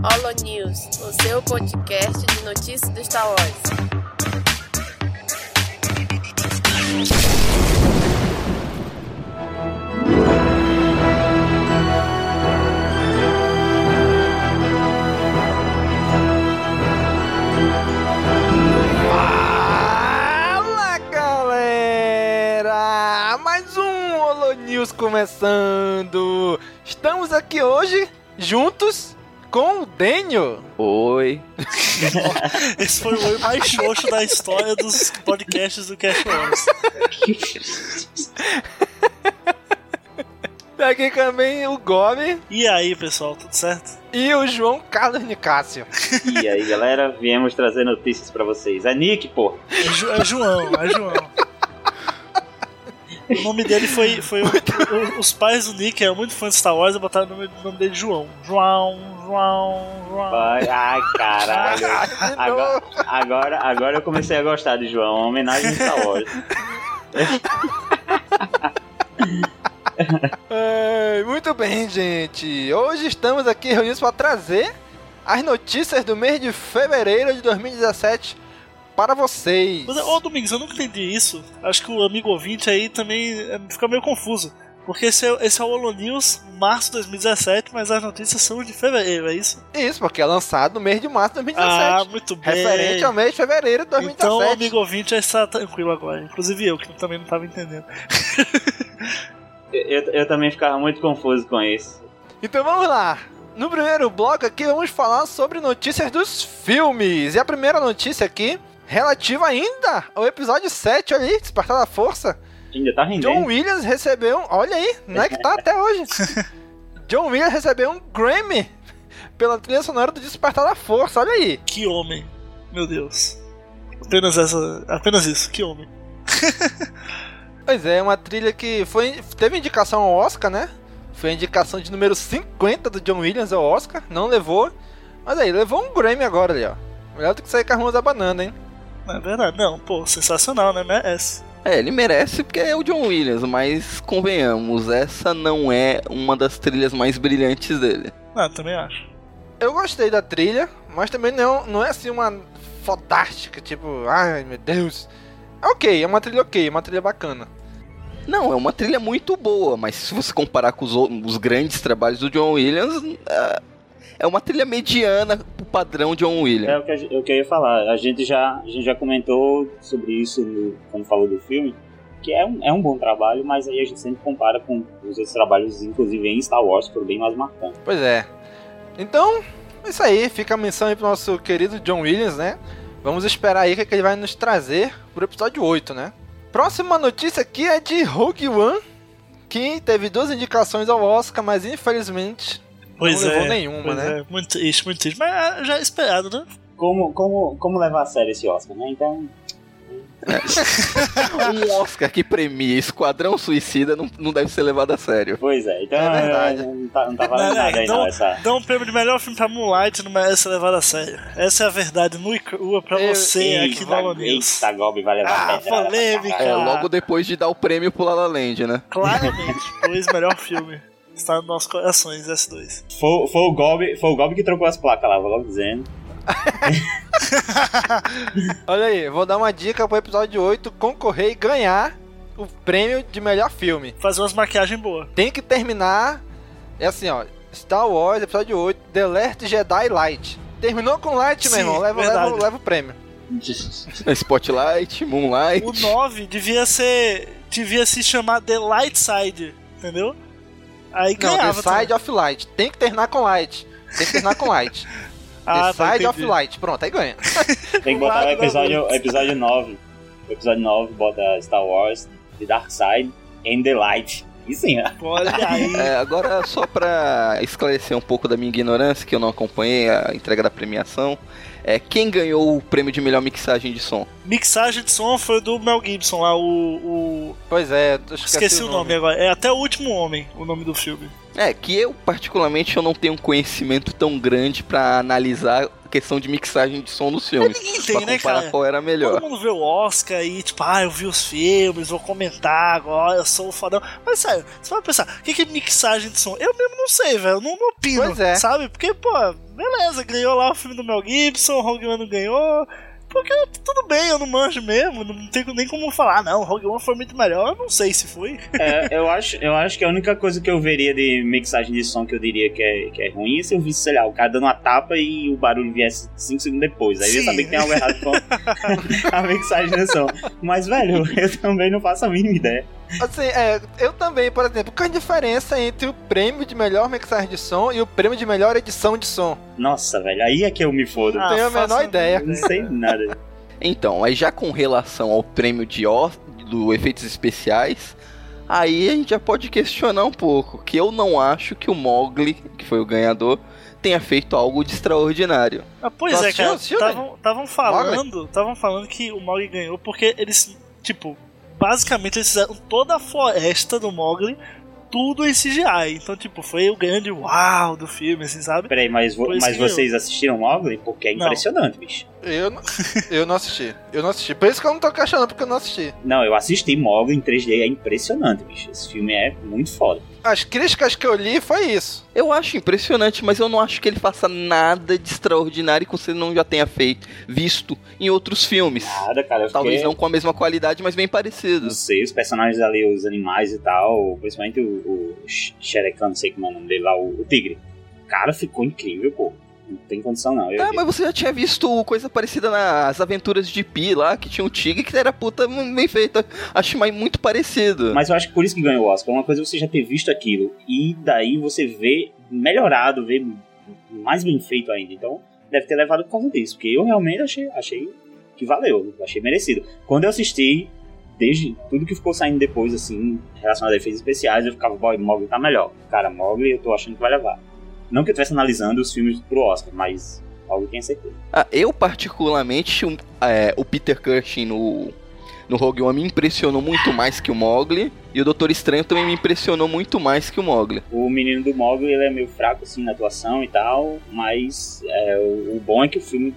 Holo News, o seu podcast de notícias do Star Wars. Fala galera! Mais um Holo News começando! Estamos aqui hoje juntos com o Daniel. Oi. Esse foi o oi mais xoxo da história dos podcasts do Cash Wars. Tá Aqui também o Gobi E aí, pessoal, tudo certo? e o João Carlos Nicásio. E aí, galera, viemos trazer notícias pra vocês. É Nick, pô. É, Ju- é João, é João. O nome dele foi. foi o- o- os pais do Nick eram muito fãs de Star Wars e botaram o nome, o nome dele de João. João, João, João. Vai, ai, caralho. Agora, agora, agora eu comecei a gostar de João. Uma homenagem a Star Wars. É, muito bem, gente. Hoje estamos aqui reunidos para trazer as notícias do mês de fevereiro de 2017 para vocês. Mas, Ô, Domingos, eu nunca entendi isso. Acho que o amigo ouvinte aí também é, fica meio confuso. Porque esse é, esse é o Holo News, março de 2017, mas as notícias são de fevereiro, é isso? Isso, porque é lançado no mês de março de 2017. Ah, muito bem. referente ao mês de fevereiro de 2017. Então o amigo ouvinte já está tranquilo agora. Inclusive eu, que também não estava entendendo. Eu, eu também ficava muito confuso com isso. Então vamos lá. No primeiro bloco aqui vamos falar sobre notícias dos filmes. E a primeira notícia aqui, relativa ainda ao episódio 7, olha aí, Despertar da Força. Ainda tá rendendo. John Williams recebeu, olha aí, não é que tá até hoje. John Williams recebeu um Grammy pela trilha sonora do Despertar da Força, olha aí. Que homem. Meu Deus. Apenas essa. Apenas isso, que homem. Pois é, uma trilha que foi teve indicação ao Oscar, né? Foi a indicação de número 50 do John Williams ao Oscar, não levou. Mas aí, levou um Grammy agora ali, ó. Melhor do que sair com as mãos da banana, hein? Não é verdade, não, pô, sensacional, né? Merece. É, ele merece porque é o John Williams, mas convenhamos, essa não é uma das trilhas mais brilhantes dele. Não, também acho. Eu gostei da trilha, mas também não, não é assim uma fodástica, tipo, ai meu Deus. É ok, é uma trilha ok, é uma trilha bacana. Não, é uma trilha muito boa, mas se você comparar com os, os grandes trabalhos do John Williams, é- é uma trilha mediana pro padrão John Williams. É o que, a gen- o que eu ia falar. A gente já, a gente já comentou sobre isso no- quando falou do filme. Que é um, é um bom trabalho, mas aí a gente sempre compara com os outros trabalhos, inclusive em Star Wars, que foram bem mais marcantes. Pois é. Então, é isso aí, fica a menção aí pro nosso querido John Williams, né? Vamos esperar aí o que, que ele vai nos trazer pro episódio 8, né? Próxima notícia aqui é de Rogue One, que teve duas indicações ao Oscar, mas infelizmente Pois não levou é. nenhuma, pois né? é, muito triste, muito triste. Mas ah, já é esperado, né? Como, como, como levar a sério esse Oscar, né? Então, Um Oscar que premia Esquadrão Suicida não, não deve ser levado a sério. pois é. Então, É verdade. Não, tá, não tá valendo Não, não, nada aí, então- não, essa... Dá um prêmio de melhor filme pra Moonlight não merece ser levado a sério. Essa é a verdade nua e crua pra Eu- você aqui no Holo News. Eita, Gobi vai levar Ah, polêmica. É, logo depois de dar o prêmio pro La La Land, né? Claramente, pois melhor filme. Está nos nossos corações, S2. Foi, foi, o Gobi, foi o Gobi que trocou as placas lá, vou logo dizendo. Olha aí, vou dar uma dica pro episódio 8 concorrer e ganhar o prêmio de melhor filme. Fazer umas maquiagens boas. Tem que terminar. É assim, ó. Star Wars, episódio 8, The Last Jedi Light. Terminou com Light, Sim, meu irmão. Leva, leva, leva o prêmio. Spotlight, Moonlight. O 9 devia ser. devia se chamar The Light Side, entendeu? Aí Não, ganhava. The Side também. of Light. Tem que terminar com Light. Tem que terminar com Light. Ah, The tá, Side of. Light. Pronto, aí ganha. Tem que botar o episódio, episódio 9. O episódio 9 bota Star Wars, The Dark Side and the Light. E sim, né? Olha aí. É, agora, só pra esclarecer um pouco da minha ignorância, que eu não acompanhei a entrega da premiação, é quem ganhou o prêmio de melhor mixagem de som? Mixagem de som foi do Mel Gibson lá, o. o- Pois é, eu esqueci, Esqueci, o nome agora. É até o último homem o nome do filme. É, que eu, particularmente, eu não tenho um conhecimento tão grande pra analisar questão de mixagem de som nos filmes. Ninguém pra tem, né, comparar cara? qual era melhor. Todo mundo vê o Oscar e, tipo, ah, eu vi os filmes, vou comentar agora, eu sou o fodão. Mas sério, você vai pensar, o que é mixagem de som? Eu mesmo não sei, velho, não, não opino, é. sabe? Porque, pô, beleza, ganhou lá o filme do Mel Gibson, Rogue One não ganhou. Porque tudo bem, eu não manjo mesmo, não tenho nem como falar, não, Rogue One foi muito melhor, eu não sei se foi. É, eu, acho, eu acho que a única coisa que eu veria de mixagem de som que eu diria que é, que é ruim é se eu visse, sei lá, o cara dando uma tapa e o barulho viesse 5 segundos depois. Aí eu ia Sim. saber que tem algo errado com a mixagem de som. Mas, velho, eu também não faço a mínima ideia. Assim, é, eu também, por exemplo, qual a diferença entre o prêmio de melhor mixagem de som e o prêmio de melhor edição de som? Nossa, velho, aí é que eu me fodo. tenho a faço menor ideia. não sei nada. Então, aí já com relação ao prêmio de Ó- do efeitos especiais, aí a gente já pode questionar um pouco, que eu não acho que o Mogli, que foi o ganhador, tenha feito algo de extraordinário. Ah, pois Tu é, assistiu? cara, estavam falando, estavam falando que o Mogli ganhou porque eles, tipo, basicamente eles fizeram toda a floresta do Mogli, tudo em CGI. Então, tipo, foi o grande uau do filme, assim, sabe? Peraí, mas, vo- mas eu- vocês assistiram Mogli? Porque é Não. impressionante, bicho. Eu, não- eu não assisti. Eu não assisti. Por isso que eu não tô questionando, porque eu não assisti. Não, eu assisti Mogli em 3D, é impressionante, bicho. Esse filme é muito foda. As críticas que eu li foi isso. Eu acho impressionante, mas eu não acho que ele faça nada de extraordinário que você não já tenha feito, visto em outros filmes. Nada, cara. Eu Talvez fiquei- não com a mesma qualidade, mas bem Não parecido. sei, os personagens ali, os animais e tal, principalmente o, o Sherekan, não sei como é o nome dele lá, o, o tigre. Cara, ficou incrível, pô. Não tem condição não. Eu, Ah, mas você já tinha visto coisa parecida nas aventuras de Pi lá, que tinha um tigre que era puta bem feita. Acho mais muito parecido. Mas eu acho que por isso que ganhou o Oscar. Uma coisa é você já ter visto aquilo e daí você vê melhorado, vê mais bem feito ainda. Então deve ter levado por causa disso. Porque eu realmente achei, achei que valeu, achei merecido. Quando eu assisti, desde tudo que ficou saindo depois, assim, relacionado a efeitos especiais, eu ficava, boy, Mogli tá melhor. Cara, Mogli eu tô achando que vai levar. Não que eu estivesse analisando os filmes pro Oscar, mas Mogli tenho certeza. Ah, eu, particularmente, um- é, o Peter Cushing no, no Rogue One me impressionou muito mais que o Mogli. E o Doutor Estranho também me impressionou muito mais que o Mogli. O menino do Mogli, ele é meio fraco, assim, na atuação e tal, mas é, o, o bom é que o filme,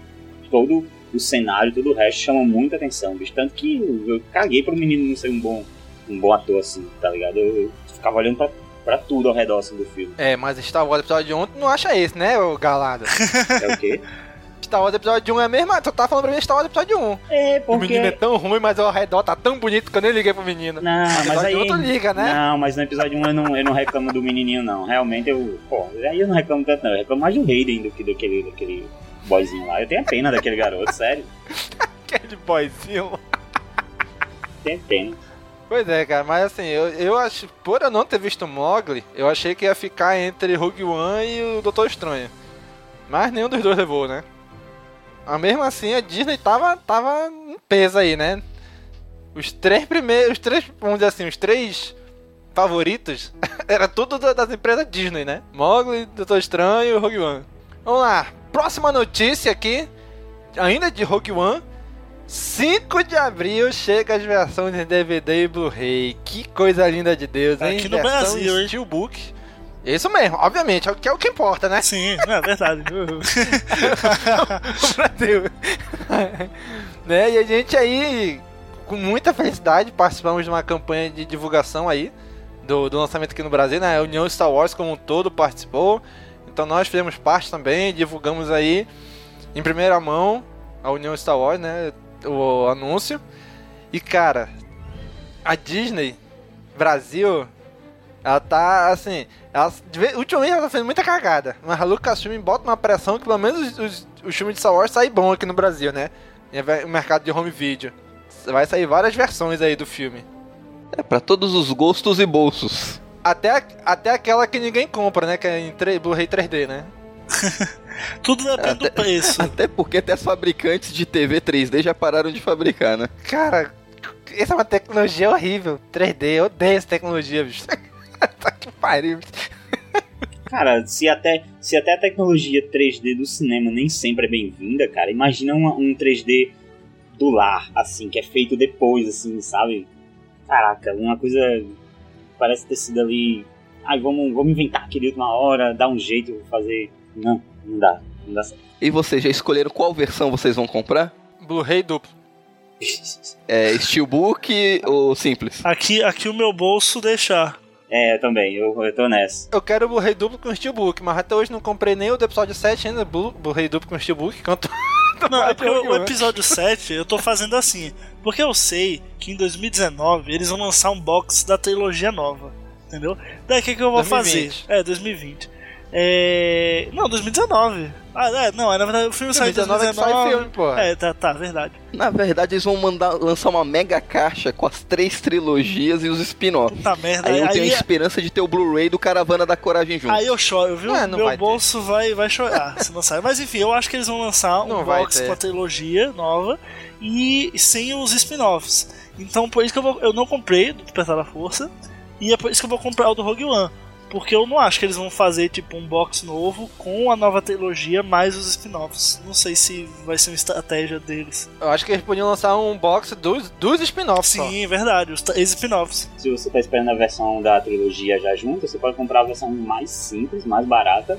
todo o cenário, todo o resto chama muita atenção, bicho. Tanto que eu, eu caguei pro menino não ser um bom, um bom ator, assim, tá ligado? Eu, eu ficava olhando pra, pra tudo ao redor, assim, do filme. É, mas Star Wars episódio 1 tu não acha esse, né, ô galada? É o quê? Star Wars episódio 1 é a mesma. Tu tá falando pra mim Star Wars episódio 1. É, O menino é porque... tão ruim, mas ao redor tá tão bonito que eu nem liguei pro menino. Não, mas aí... 1 tu liga, né? Não, mas no episódio 1 eu não, eu não reclamo do menininho, não. Realmente eu... Pô, aí eu não reclamo tanto, não. Eu reclamo mais do Hayden do que daquele, daquele boyzinho lá. Eu tenho pena daquele garoto, sério. Aquele boyzinho. Tenho pena. Pois é, cara, mas assim, eu, eu acho, por eu não ter visto Mogli, eu achei que ia ficar entre Rogue One e o Doutor Estranho. Mas nenhum dos dois levou, né? Mas mesmo assim, a Disney tava, tava em peso aí, né? Os três primeiros, os três, vamos dizer assim, os três favoritos, era tudo da- das empresas Disney, né? Mogli, Doutor Estranho e Rogue One. Vamos lá, próxima notícia aqui, ainda de Rogue One. 5 de abril chega as versões em DVD e Blu-ray. Que coisa linda de Deus, hein? Aqui no Versão Brasil, hein? Steelbook. Isso mesmo, obviamente, é o que é o que importa, né? Sim, é verdade. o Brasil. né? E a gente aí, com muita felicidade, participamos de uma campanha de divulgação aí do, do lançamento aqui no Brasil, né? A União Star Wars como um todo participou. Então nós fizemos parte também, divulgamos aí em primeira mão a União Star Wars, né? O anúncio. E cara, a Disney Brasil, ela tá assim. Ela, ultimamente ela tá fazendo muita cagada. Mas a Lucasfilm bota uma pressão que pelo menos os, os, os filmes de Star Wars saem bom aqui no Brasil, né? O mercado de home video. Vai sair várias versões aí do filme. É pra todos os gostos e bolsos. Até, até aquela que ninguém compra, né? Que é em Blu-ray 3D, né? Tudo depende do preço. Até porque até as fabricantes de TV 3D já pararam de fabricar, né? Cara, essa é uma tecnologia horrível. 3D, eu odeio essa tecnologia, bicho. tá que pariu. bicho. Cara, se até, se até a tecnologia 3D do cinema nem sempre é bem-vinda, cara, imagina uma- um 3D do lar, assim, que é feito depois, assim, sabe? Caraca, uma coisa parece ter sido ali ai, vamos, vamos inventar aquele última hora, dar um jeito, vou fazer. Não, não dá, não dá certo. E vocês já escolheram qual versão vocês vão comprar? Blu-ray duplo. É Steelbook ou simples? Aqui, aqui o meu bolso deixar. É, eu também, eu, eu tô nessa. Eu quero o Blu-ray duplo com Steelbook, mas até hoje não comprei nem o do episódio 7 ainda, Blu- Blu-ray duplo com Steelbook, quanto... Não, é porque o, episódio 7 eu tô fazendo assim. Porque eu sei que em 2019 eles vão lançar um box da trilogia nova. Entendeu? Daí o que, que eu vou 2020. fazer? É, 2020. É. Não, 2019. Ah, é, não, é, na verdade o filme saiu em 2019 é que 2019. sai filme, porra. É, tá, tá, verdade. Na verdade, eles vão mandar lançar uma mega caixa com as três trilogias e os spin-offs. Puta merda. Aí eu tenho a aí, esperança de ter o Blu-ray do Caravana da Coragem junto. aí eu choro, viu? É, não Meu vai ter. bolso vai, vai chorar se não sai. Mas enfim, eu acho que eles vão lançar um Não box com a trilogia nova e sem os spin-offs. Então por isso que eu, vou, eu não comprei do Despertar da Força e é por isso que eu vou comprar o do Rogue One. Porque eu não acho que eles vão fazer tipo um box novo com a nova trilogia mais os spin-offs. Não sei se vai ser uma estratégia deles. Eu acho que eles podiam lançar um box dos, dos spin-offs só. Sim, verdade, os três spin-offs. Se você tá esperando a versão da trilogia já junta, você pode comprar a versão mais simples, mais barata,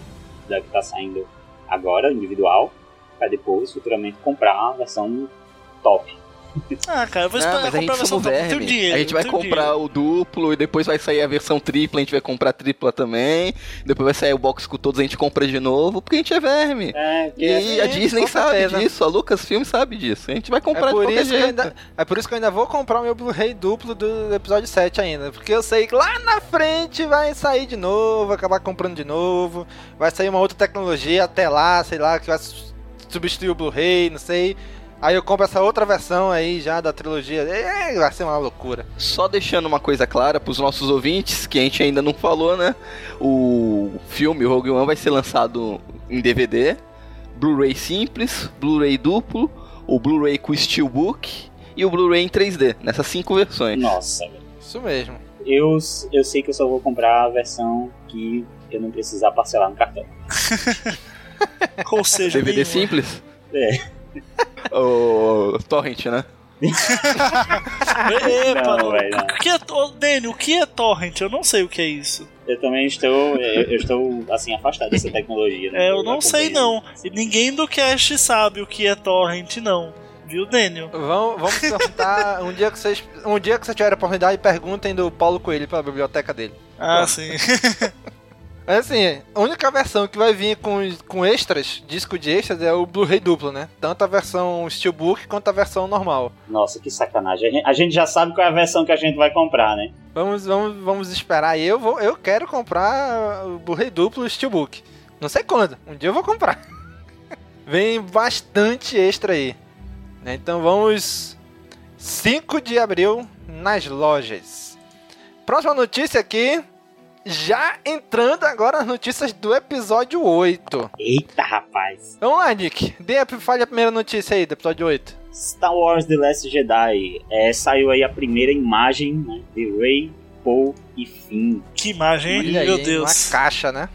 da que tá saindo agora, individual, pra depois, futuramente, comprar a versão top. Ah, cara, eu vou Não, esperar mas a gente comprar a versão somos verme. dinheiro. a gente vai comprar dinheiro. o duplo e depois vai sair a versão tripla, a gente vai comprar a tripla também. Depois vai sair o box com todos, a gente compra de novo, porque a gente é verme. É, que E a Disney sabe certeza. disso, a Lucasfilm sabe disso. A gente vai comprar É de por, qualquer isso jeito. ainda, é por isso que eu ainda vou comprar o meu Blu-ray duplo do episódio 7 ainda. Porque eu sei que lá na frente vai sair de novo, acabar comprando de novo. Vai sair uma outra tecnologia até lá, sei lá, que vai su- substituir o Blu-ray, não sei. Aí eu compro essa outra versão aí já da trilogia. É, vai ser uma loucura. Só deixando uma coisa clara pros nossos ouvintes, que a gente ainda não falou, né? O filme Rogue One vai ser lançado em DVD, Blu-ray simples, Blu-ray duplo, o Blu-ray com Steelbook e o Blu-ray em 3D, nessas cinco versões. Nossa, velho. Isso mesmo. Eu, eu sei que eu só vou comprar a versão que eu não precisar parcelar no cartão. Ou seja, DVD nenhuma. simples? É. O Torrent, né? Epa, Não, o velho, não. que é, ô, Dani, o que é torrent? Eu não sei o que é isso. Eu também estou, eu, eu estou assim, afastado dessa tecnologia. né? É, eu não sei não. E ninguém do cast sabe o que é torrent, não. Viu, Daniel? Vamos, vamos perguntar um dia que vocês. Um dia que vocês tiverem a oportunidade, perguntem do Paulo Coelho pela biblioteca dele. Ah, sim. Assim, a única versão que vai vir com, com extras, disco de extras, é o Blu-ray duplo, né? Tanto a versão Steelbook quanto a versão normal. Nossa, que sacanagem. A gente, a gente já sabe qual é a versão que a gente vai comprar, né? Vamos, vamos, vamos esperar. Eu, vou, eu quero comprar o Blu-ray duplo Steelbook. Não sei quando, um dia eu vou comprar. Vem bastante extra aí. né? Então vamos. 5 de abril nas lojas. Próxima notícia aqui. Já entrando agora as notícias do episódio 8. Eita, rapaz. Vamos lá, Nick. Dê a, fale a primeira notícia aí do episódio 8. Star Wars The Last Jedi. É, saiu aí a primeira imagem né, de Rey, Poe e Finn. Que imagem, hein? Olha aí, Meu hein? Deus. Uma caixa, né?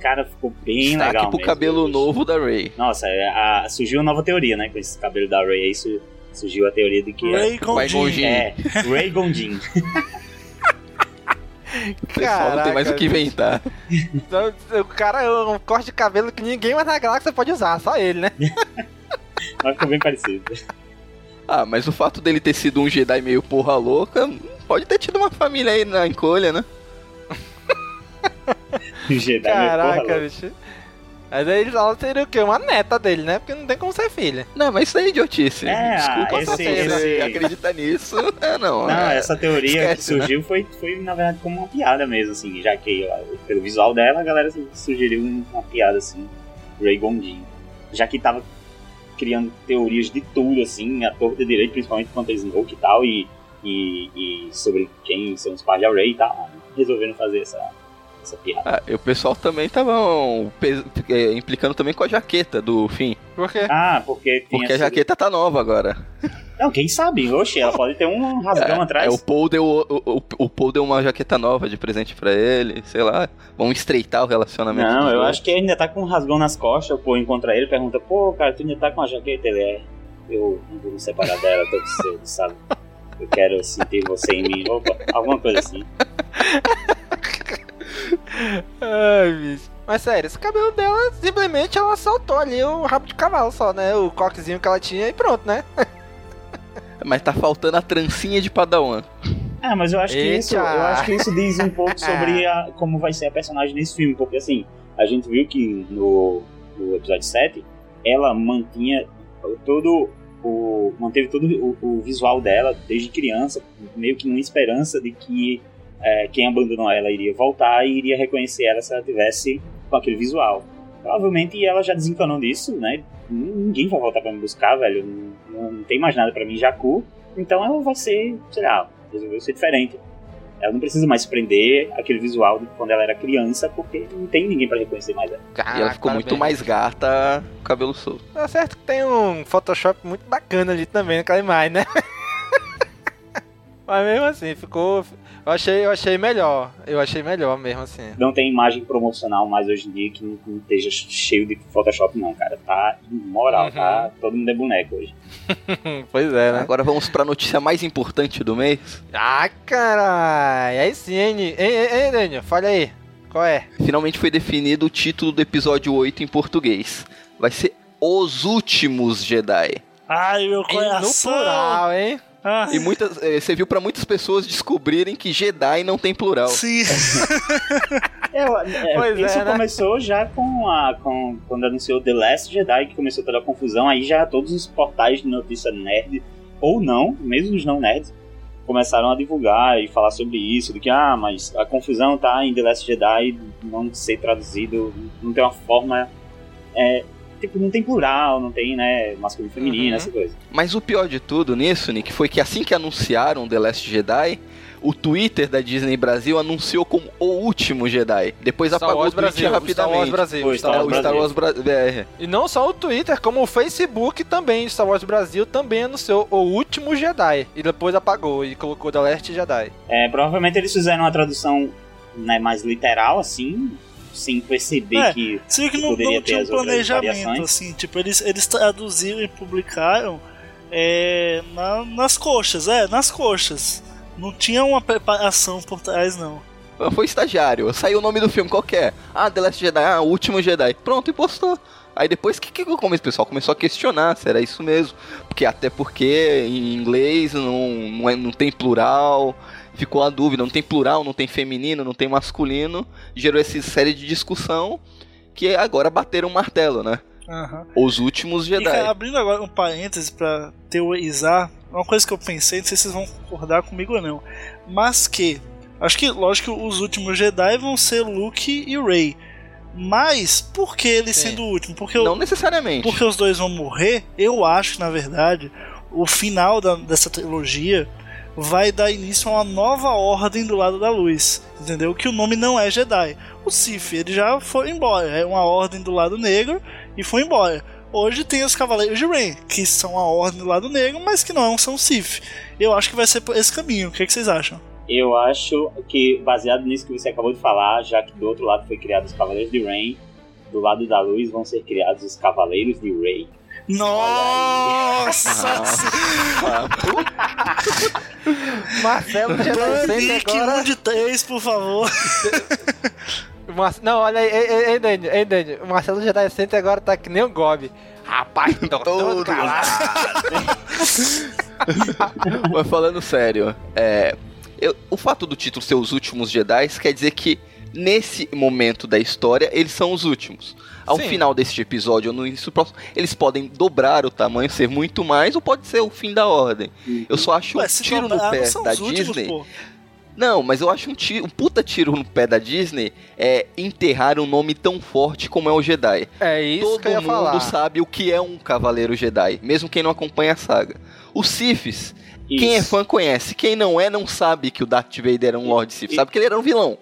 Cara, ficou bem Destaque legal pro mesmo. cabelo novo da Ray. Nossa, é, a- surgiu uma nova teoria, né? Com esse cabelo da Rey aí, su- surgiu a teoria de que Ray Vai Gondin. É, é Rey Gondin. O pessoal não tem mais o que inventar. Então, O cara é um corte de cabelo que ninguém mais na galáxia pode usar, só ele, né? Mas ficou bem parecido. Ah, mas o fato dele ter sido um Jedi meio porra louca, pode ter tido uma família aí na encolha, né? O Jedi meio porra Caraca, louca. bicho. Mas aí ela seria o quê? Uma neta dele, né? Porque não tem como ser filha. Não, mas isso é idiotice. É, Desculpa esse- se você esse- acredita nisso. É, não. Não, é. essa teoria esquece, que surgiu foi, foi, na verdade, como uma piada mesmo, assim, já que pelo visual dela, a galera sugeriu um- uma piada, assim, Ray Gondin. Já que tava criando teorias de tudo, assim, a torta de direito, principalmente quanto a Snoke e tal, e, e, e sobre quem são os pais da Ray e tal, resolveram fazer essa, essa piada. Ah, e o pessoal também tava um, pe- é, implicando também com a jaqueta do fim. Por quê? Ah, porque tinha Porque a sido- jaqueta tá nova agora. Não, quem sabe? Oxe, ela pode ter um rasgão É, atrás. é, o, Paul deu, o, o, o Paul deu uma jaqueta nova de presente pra ele, sei lá. Vamos estreitar o relacionamento. Não, eu dois. acho que ele ainda tá com um rasgão nas costas, pô, encontra ele e pergunta, pô, cara, tu ainda tá com a jaqueta? Ele é, eu não vou me separar dela tão cedo, sabe? Eu quero sentir você em mim, opa, alguma coisa assim. Ai, bicho. Mas sério, esse cabelo dela, simplesmente ela soltou ali o rabo de cavalo só, né? O coquezinho que ela tinha e pronto, né? Mas tá faltando a trancinha de padawan. É, mas eu acho que Eita. isso, eu acho que isso diz um pouco sobre a- como vai ser a personagem nesse filme, porque assim, a gente viu que no, no episódio 7, ela mantinha todo o manteve todo o, o visual dela desde criança, meio que uma esperança de que é, quem abandonou ela iria voltar e iria reconhecer ela se ela tivesse com aquele visual. Provavelmente ela já desencanou disso, né? Ninguém vai voltar pra me buscar, velho. Não, não tem mais nada pra mim, Jacu. Então ela vai ser, sei lá, resolveu ser diferente. Ela não precisa mais se prender aquele visual de quando ela era criança, porque não tem ninguém pra reconhecer mais ela. e ela ficou muito mais gata com o cabelo solto. Tá certo que tem um Photoshop muito bacana ali também naquela imagem, né? Mas mesmo assim, ficou. Eu achei, eu achei melhor. Eu achei melhor mesmo assim. Não tem imagem promocional mais hoje em dia que não, não esteja cheio de Photoshop, não, cara. Tá imoral, Uhum. tá? Todo mundo é boneco hoje. pois é, né? Agora vamos pra notícia mais importante do mês. Ah, caralho. Aí sim, hein, hein, hein, Daniel? Fala aí. Qual é? Finalmente foi definido o título do episódio 8 em português. Vai ser Os Últimos Jedi. Ai, meu Em- No coração. plural, hein? Ah, E muitas, eh, você viu pra muitas pessoas descobrirem que Jedi não tem plural. sim. É, é, Pois isso é, né? começou já com a. Com, quando anunciou The Last Jedi, que começou toda a confusão. Aí já todos os portais de notícia nerd, ou não, mesmo os não nerds, começaram a divulgar e falar sobre isso. De que, ah, mas a confusão tá em The Last Jedi não ser traduzido, não tem uma forma. É, tipo, não tem plural, não tem, né, masculino e feminino, Uhum. essa coisa. Mas o pior de tudo nisso, Nick, foi que assim que anunciaram The Last Jedi, o Twitter da Disney Brasil anunciou como o último Jedi. Depois Star apagou Wars o tweet Brasil. Star Wars rapidamente. Brasil. Foi, Star É, Wars o Star Brasil. Wars Bra- BR. E não só o Twitter, como o Facebook também, Star Wars Brasil também anunciou o último Jedi. E depois apagou e colocou The Last Jedi. É, provavelmente eles fizeram uma tradução né, mais literal, assim, sem perceber É, que. Viu que não, Poderia não tinha um planejamento, variações. assim, tipo, eles, eles traduziram e publicaram é, na- nas coxas, é, nas coxas. Não tinha uma preparação por trás, não. Foi estagiário. Saiu o nome do filme qualquer. Ah, The Last Jedi. Ah, o último Jedi. Pronto, e postou. Aí depois que, que o pessoal começou a questionar se era isso mesmo. Porque até porque em inglês não, não, é- não tem plural. Ficou a dúvida, não tem plural, não tem feminino, não tem masculino. Gerou essa série de discussão que agora bateram o martelo, né? Aham. Os últimos E, Jedi. cara, abrindo agora um parêntese pra teorizar, uma coisa que eu pensei, não sei se vocês vão concordar comigo ou não, mas que, acho que, lógico que os últimos Jedi vão ser Luke e Rey, mas por que ele Sim. sendo o último? Porque, eu- Não necessariamente. porque os dois vão morrer, eu acho que, na verdade, o final da- dessa trilogia vai dar início a uma nova ordem do lado da luz, entendeu? Que o nome não é Jedi. O Sith, ele já foi embora, é uma ordem do lado negro e foi embora. Hoje tem os Cavaleiros de Ren, que são a ordem do lado negro, mas que não são Sith. Eu acho que vai ser por esse caminho. O que, é que vocês acham? Eu acho que, baseado nisso que você acabou de falar, já que do outro lado foi criado os Cavaleiros de Rain, do lado da luz vão ser criados os Cavaleiros de Rey. Nossa! Marcelo Jedi Nick, agora. um de três, por favor. Não, olha aí, ei, ei, ei, Dani, ei, Dani. O Marcelo Jedi Center agora tá que nem o Gob. Rapaz, tô todo calado. Mas falando sério, é, eu- o fato do título ser os últimos Jedi quer dizer que nesse momento da história eles são os últimos. Ao Sim. final deste episódio ou no início do próximo, eles podem dobrar o tamanho, ser muito mais, ou pode ser o fim da ordem. Eu só acho Ué, um tiro no dobrar, pé da últimos, Disney. pô. Não, mas eu acho um, tiro, um puta tiro no pé da Disney é enterrar um nome tão forte como é o Jedi. É isso Todo que eu ia mundo falar. sabe o que é um Cavaleiro Jedi, mesmo quem não acompanha a saga. Os Siths, quem é fã conhece, quem não é não sabe que o Darth Vader era um Lord Sith, sabe que ele era um vilão.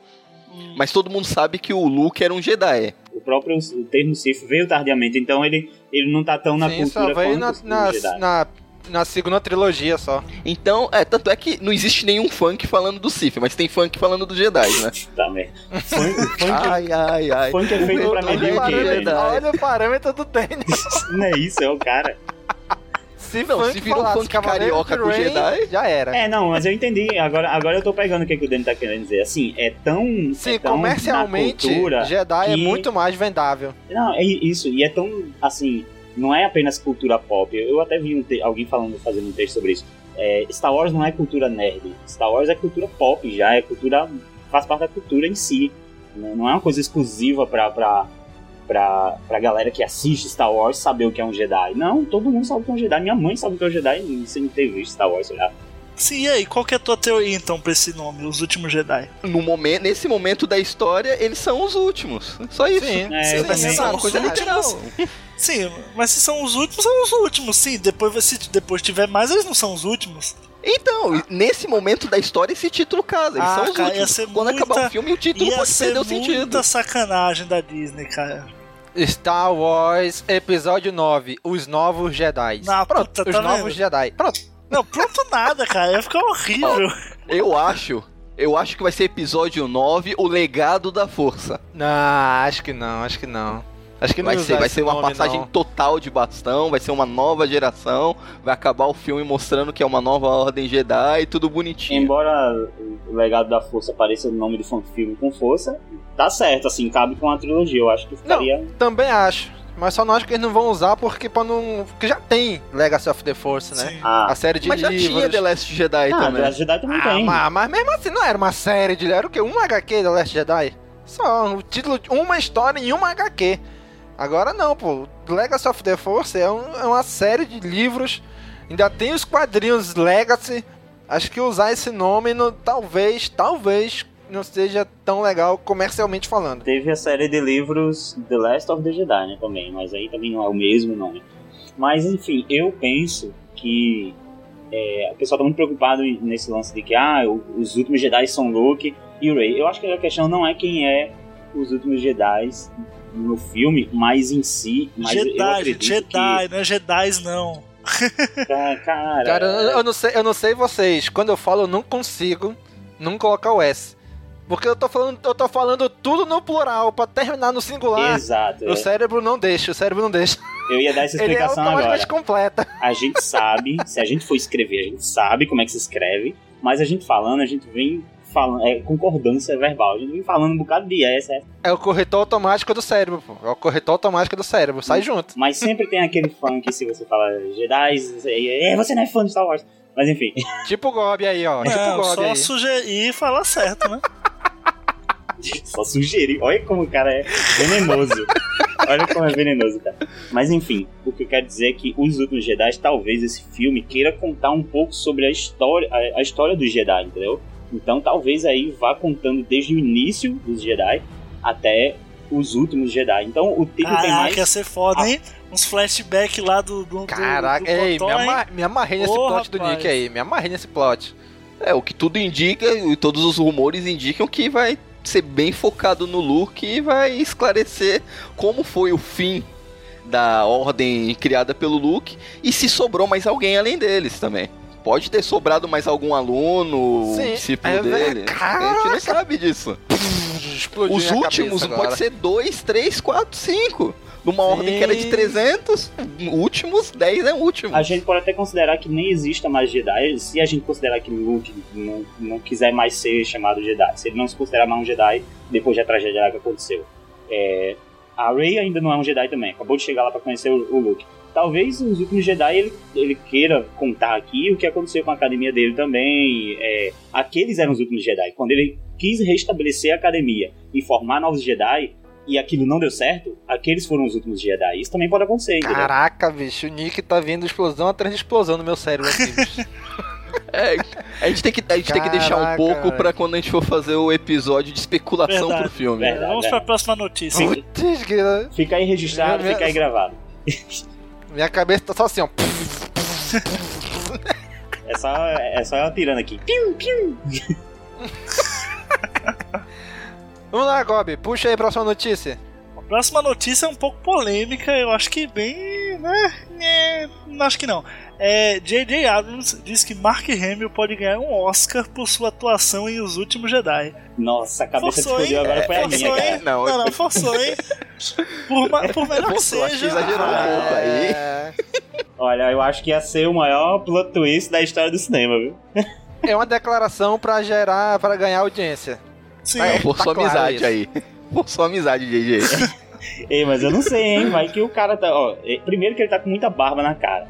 Hum. Mas todo mundo sabe que o Luke era um Jedi. O próprio o termo Sith veio tardiamente, então ele, ele não tá tão na Sim, só cultura veio quanto na, na, na, na segunda trilogia só. Então, é, tanto é que não existe nenhum funk falando do Sith, mas tem funk falando do Jedi, né? Tá merda. Funk, funk, ai, ai, ai. funk é feito pra Olha medir o quê? Jedi. Olha o parâmetro do tênis. Não é isso, é o cara. Sim, Se Não, funk se virou falasse funk carioca com Jedi. Já era. É, não, mas eu entendi. Agora, agora eu tô pegando o que, que o Dani tá querendo dizer. Assim, é tão. Sim, é tão comercialmente, cultura Jedi é que- muito mais vendável. Não, é isso. E é tão, assim, não é apenas cultura pop. Eu até vi um te- alguém falando, fazendo um texto sobre isso. É, Star Wars não é cultura nerd. Star Wars é cultura pop já, é cultura. faz parte da cultura em si. Não não é uma coisa exclusiva pra, pra, pra, pra galera que assiste Star Wars saber o que é um Jedi. Não, todo mundo sabe o que é um Jedi. Minha mãe sabe o que é um Jedi sem ter visto Star Wars, lá. Sim, e aí, qual que é a tua teoria então pra esse nome, Os Últimos Jedi? No momento, nesse momento da história, eles são os últimos. Só isso. Sim, É, sim, sim, uma coisa literal. últimos. Sim, mas se são os últimos, são os últimos, sim. Depois, se depois tiver mais, eles não são os últimos. Então, nesse momento da história, esse título casa. Eles Ah, são os cara, ia últimos. ser Quando muita- acabar o filme, o título Ia pode ser perder o muita sentido. sacanagem da Disney, cara. Star Wars Episódio 9, Os Novos Jedi. Ah, Pronto, puta, os tá Novos vendo? Jedi. Pronto. Não, pronto nada, cara. Ia ficar horrível. Eu acho. Eu acho que vai ser episódio 9, o legado da força. Não, acho que não, acho que não. Acho que não Vai ser, vai ser uma nome, passagem não. total de bastão, vai ser uma nova geração, vai acabar o filme mostrando que é uma nova ordem Jedi, tudo bonitinho. Embora o legado da força pareça o nome do filme com força, tá certo, assim, cabe com a trilogia. Eu acho que ficaria. Também acho. Mas só não acho que eles não vão usar porque pra não. Porque já tem Legacy of the Force, né? Ah, A série de Mas já livros. tinha The Last Jedi ah também. The Jedi também Ah, tem. mas, mas mesmo assim não era uma série de. Era o quê? Um HQ da Last Jedi? Só, o título uma história em uma HQ. Agora não, pô. Legacy of the Force é, um- é uma série de livros. Ainda tem os quadrinhos Legacy. Acho que usar esse nome não- talvez, talvez não seja tão legal comercialmente falando. Teve a série de livros The Last of the Jedi, né, também, mas aí também não é o mesmo nome. Mas enfim, eu penso que é, o pessoal tá muito preocupado nesse lance de que ah, os últimos Jedi são Luke e Rey. Eu acho que a questão não é quem é os últimos Jedi no filme, mas em si. Mas eu Jedi, Jedi, não é Jedi, não. Que, Ca- cara, Cara, eu, eu não sei, eu não sei vocês. Quando eu falo, eu não consigo não colocar o S. Porque eu tô falando, eu tô falando tudo no plural pra terminar no singular. Exato. O é. cérebro não deixa, o cérebro não deixa. Eu ia dar essa Ele é explicação agora. automaticamente completa. A gente sabe, se a gente for escrever, a gente sabe como é que se escreve, mas a gente falando, a gente vem falando, é concordância verbal, a gente vem falando um bocado de S, S, É o corretor automático do cérebro, pô. É o corretor automático do cérebro. Sai junto. mas sempre tem aquele fã que se você fala Jedi, é, você não é fã de Star Wars. Mas enfim, Tipo o Gob aí, ó. Tipo o Não, Gob só aí. sugerir e falar certo, né? só sugerir. Olha como o cara é venenoso. Olha como é venenoso, cara. Mas enfim, o que eu quero dizer é que Os Últimos Jedi, talvez esse filme queira contar um pouco sobre a história, a, a história dos Jedi, entendeu? Então talvez aí vá contando desde o início dos Jedi até os últimos Jedi. Então o título tem Caraca, mais. ia ser foda, hein? Uns flashback lá do. do do- Caraca, do ei, me, Cotó, hein? ama- me amarrei nesse plot do rapaz. Nick aí. Me amarrei nesse plot. É, o que tudo indica, e todos os rumores indicam que vai ser bem focado no Luke e vai esclarecer como foi o fim da ordem criada pelo Luke e se sobrou mais alguém além deles também. Pode ter sobrado mais algum aluno, Sim, discípulo é dele. verdade. A gente não sabe disso. Explodiu Os últimos cabeça pode agora. ser 2, 3, 4, 5. Numa ordem que era de Sim. 300, últimos 10 é último. A gente pode até considerar que nem exista mais Jedi, se a gente considerar que Luke não, não quiser mais ser chamado Jedi, se ele não se considerar mais um Jedi depois da tragédia que aconteceu. É, a Rey ainda não é um Jedi também, acabou de chegar lá pra conhecer o, o Luke. Talvez os últimos Jedi ele, ele queira contar aqui o que aconteceu com a academia dele também. É, aqueles eram os últimos Jedi. Quando ele quis restabelecer a academia e formar novos Jedi, e aquilo não deu certo, aqueles foram os últimos Jedi. Isso também pode acontecer, entendeu? Caraca, bicho, o Nick tá vindo explosão atrás de explosão no meu cérebro aqui, bicho. É, a gente tem que, a gente tem que deixar um pouco pra quando a gente for fazer o episódio de especulação Verdade, pro filme. verdade. Vamos pra próxima notícia. Putz, que- Fica aí registrado, Meu- fica aí gravado. Minha cabeça tá só assim, ó. É só, é só ela tirando aqui. Piu, piu. Vamos lá, Gob, puxa aí a próxima notícia. A próxima notícia é um pouco polêmica, eu acho que bem. né? É, não acho que não. É, J.J. Abrams diz que Mark Hamill pode ganhar um Oscar por sua atuação em Os Últimos Jedi. Nossa, a cabeça Forçou, explodiu agora foi a Forçou, minha, hein? cara. Não, Não, não, forçou, hein? Por, ma- por melhor que Forçou, que seja. exagerou um pouco aí. É... Olha, eu acho que ia ser o maior plot twist da história do cinema, viu? É uma declaração pra gerar, pra ganhar audiência. Sim. É. Por tá sua claro amizade isso. aí. Por sua amizade, JJ. Ei, mas eu não sei, hein? Vai que o cara tá. Ó, primeiro que ele tá com muita barba na cara.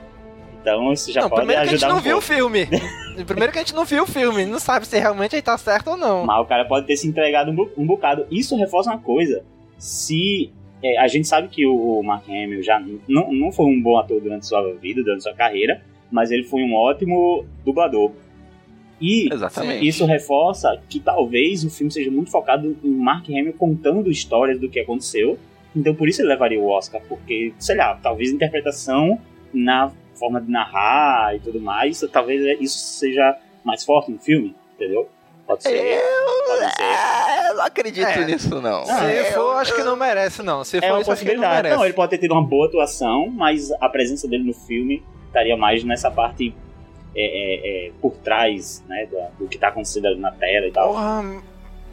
Então isso já não, pode primeiro que a gente ajudar não um viu o pouco. filme. primeiro que a gente não viu o filme, não sabe se realmente ele tá certo ou não. Mas o cara pode ter se entregado um, bu- um bocado. Isso reforça uma coisa. Se. é, a gente sabe que o, o Mark Hamill já não, não foi um bom ator durante sua vida, durante sua carreira, mas ele foi um ótimo dublador. E Exatamente. isso reforça que talvez o filme seja muito focado em Mark Hamill contando histórias do que aconteceu. Então por isso ele levaria o Oscar, porque, sei lá, talvez a interpretação na forma de narrar e tudo mais, talvez isso seja mais forte no filme, entendeu? Pode ser. Pode ser. É, eu não acredito É. nisso, não. Se Ah, for, acho que não merece, não. Se É for uma isso, acho que ele não possibilidade. merece. Não, ele pode ter tido uma boa atuação, mas a presença dele no filme estaria mais nessa parte é, é, é, por trás, né, do que tá acontecendo ali na tela e tal. Porra,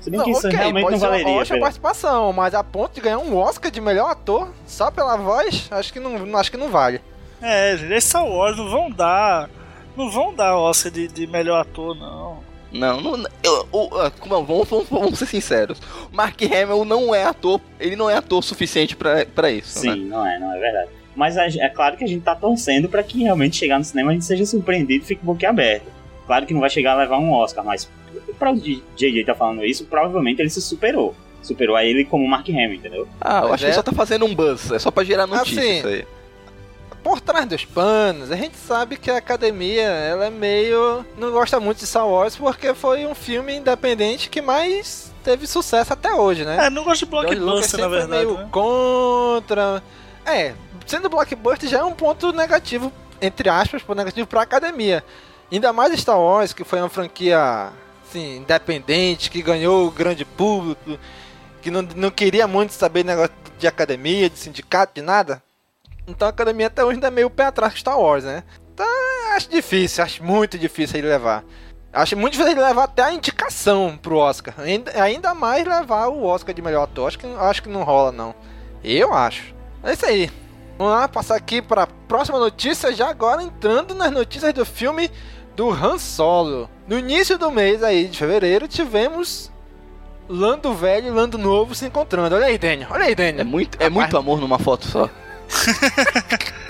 Se bem não, que isso ok, realmente pode não ser uma valeria. ótima pela- participação, mas a ponto de ganhar um Oscar de melhor ator só pela voz, acho que não, acho que não vale. É, Star Wars não vão dar. Não vão dar Oscar de, de melhor ator, não. Não, não eu, o- ah, como- vamos, vamos, vamos ser sinceros. Mark Hamill não é ator, ele não é ator suficiente pra, pra isso, Sim, né? não é, não é verdade. Mas a- é claro que a gente tá torcendo pra que realmente chegar no cinema a gente seja surpreendido e fique boquiaberto. Claro que não vai chegar a levar um Oscar, mas pra o JJ tá falando isso, provavelmente ele se superou. Superou a ele como Mark Hamill, entendeu? Ah, eu Mas acho que é- ele só tá fazendo um buzz, é só pra gerar notícia Assim, isso aí. Por trás dos panos, a gente sabe que a academia, ela é meio. não gosta muito de Star Wars porque foi um filme independente que mais teve sucesso até hoje, né? É, não gosto de blockbuster, na verdade. meio né? contra. É, sendo blockbuster já é um ponto negativo, entre aspas, ponto negativo pra academia. Ainda mais Star Wars, que foi uma franquia assim, independente, que ganhou o grande público, que não, não queria muito saber negócio de academia, de sindicato, de nada. Então a academia até hoje ainda é meio pé atrás com Star Wars, né? Então acho difícil, acho muito difícil ele levar. Acho muito difícil ele levar até a indicação pro Oscar. Ainda, mais levar o Oscar de melhor ator. Acho que, acho que não rola, não. Eu acho. É isso aí. Vamos lá, passar aqui para a próxima notícia, já agora entrando nas notícias do filme do Han Solo. No início do mês aí de fevereiro, tivemos Lando Velho e Lando Novo se encontrando. Olha aí, Daniel. Olha aí, É Daniel. muito, é muito amor numa foto só.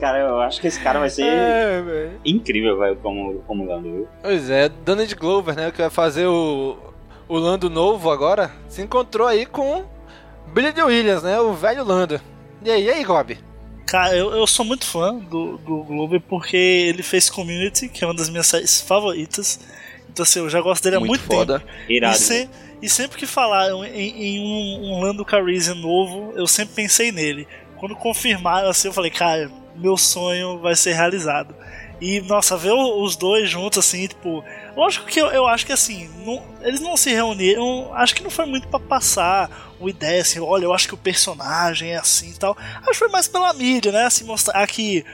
Cara, eu acho que esse cara vai ser É, incrível, velho, como, como Lando, viu? Pois é, Donald Glover, né, que vai fazer o, o Lando novo agora, se encontrou aí com Billy Williams, né, o velho Lando. E aí, e aí, Gob? Cara, eu, eu sou muito fã do, do Glover porque ele fez Community, que é uma das minhas séries favoritas. Então, assim, eu já gosto dele há muito, foda. tempo. Irado. E, se- e sempre que falaram em, em um, um Lando Calrissian novo, eu sempre pensei nele. Quando confirmaram assim, eu falei, cara, meu sonho vai ser realizado. E, nossa, ver os dois juntos, assim, tipo. Lógico que eu, eu acho que, assim, não- eles não se reuniram. Acho que não foi muito pra passar uma ideia, assim, olha, eu acho que o personagem é assim e tal. Acho que foi mais pela mídia, né? Assim, mostrar que.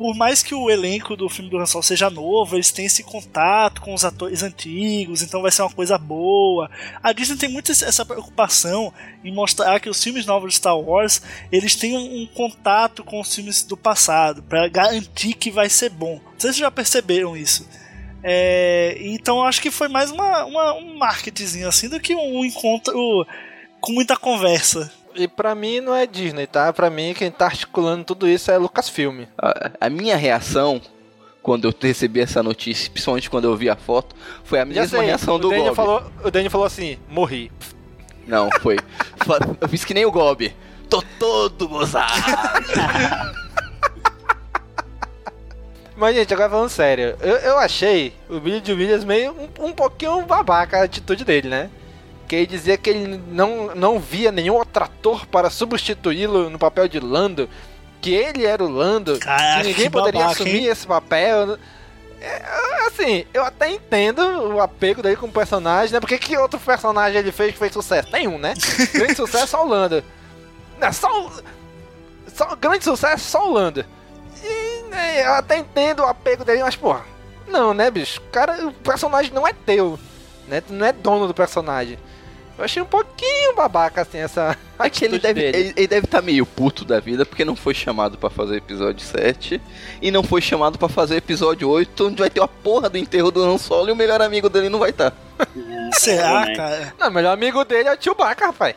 Por mais que o elenco do filme do Han Solo seja novo, eles têm esse contato com os atores antigos, então vai ser uma coisa boa. A Disney tem muito essa preocupação em mostrar que os filmes novos de Star Wars eles têm um, um contato com os filmes do passado para garantir que vai ser bom. Vocês já perceberam isso? É, então acho que foi mais uma, uma- um marketingzinho assim do que um encontro com muita conversa. E pra mim não é Disney, tá? Pra mim quem tá articulando tudo isso é Lucasfilm. A, a minha reação quando eu recebi essa notícia, principalmente quando eu vi a foto, foi a mesma sei, reação o do Daniel Gob. falou, O Daniel falou assim, morri. Não, foi. Eu fiz que nem o Gob. Tô todo gozado. Mas, gente, agora falando sério, eu, eu achei o Billy de Williams meio um, um pouquinho babaca a atitude dele, né? Que ele dizia que ele não, não via nenhum outro ator para substituí-lo no papel de Lando, que ele era o Lando, Caraca, que ninguém poderia babaca, assumir hein? esse papel. É, assim, eu até entendo o apego dele com o personagem, né? Porque que outro personagem ele fez que fez sucesso? Nenhum, né? Grande sucesso só o Lando. Não, só, o- só grande sucesso só o Lando. E né, eu até entendo o apego dele, mas porra, não, né, bicho? Cara, o personagem não é teu, né? Tu não é dono do personagem. Eu achei um pouquinho babaca, assim, essa. É que ele deve ele, ele deve estar meio puto da vida porque não foi chamado pra fazer episódio 7 e não foi chamado pra fazer episódio 8, onde vai ter a porra do enterro do Han Solo e o melhor amigo dele não vai estar. Será, né? cara? Não, o melhor amigo dele é o tio Baca, rapaz.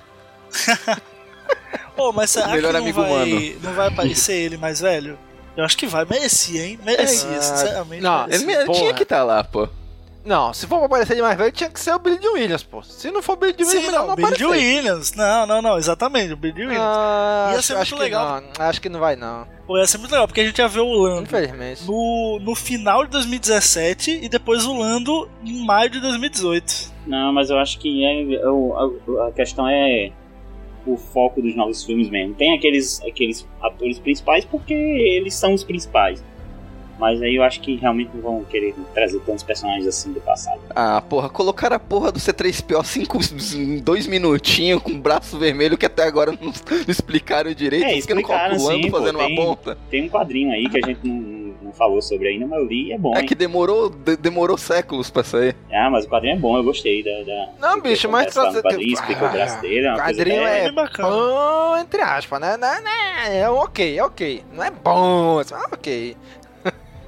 Pô, mas será Melhor que não amigo vai, humano. não vai aparecer ele mais velho? Eu acho que vai. Merecia, hein? Merecia, Ah, sinceramente. não, merecia. Ele, tinha que estar lá, pô. Não, se for pra aparecer de mais velho, tinha que ser o Billy Williams, pô. Se não for o Billy Williams, Sim, não, não Billy aparecer. Williams. Não, não, não, exatamente, o Billy Williams. Ah, Ia acho, ser acho muito que legal. não. Acho que não vai, não. Pô, ia ser muito legal, porque a gente ia ver o Lando Infelizmente. no, no final de 2017 e depois o Lando em maio de 2018. Não, mas eu acho que é, é a, a questão é o foco dos novos filmes mesmo. Tem aqueles, aqueles atores principais porque eles são os principais. Mas aí eu acho que realmente não vão querer trazer tantos personagens assim do passado. Ah, porra, colocaram a porra do C3PO cinco, em dois minutinhos com o braço vermelho que até agora não, não explicaram direito. É, explicaram, calculando, sim, pô, fazendo tem- uma ponta. Tem um quadrinho aí que a gente não, falou sobre ainda, mas eu li e é bom. É hein? que demorou, de- demorou séculos pra sair. Ah, mas o quadrinho é bom, eu gostei da. da Não, bicho, mas trazer- quadrinho, explica o braço dele, é quadrinho é bem bacana. bom, entre aspas, né? Não, não, é ok, é ok. Não é bom, assim, é ok.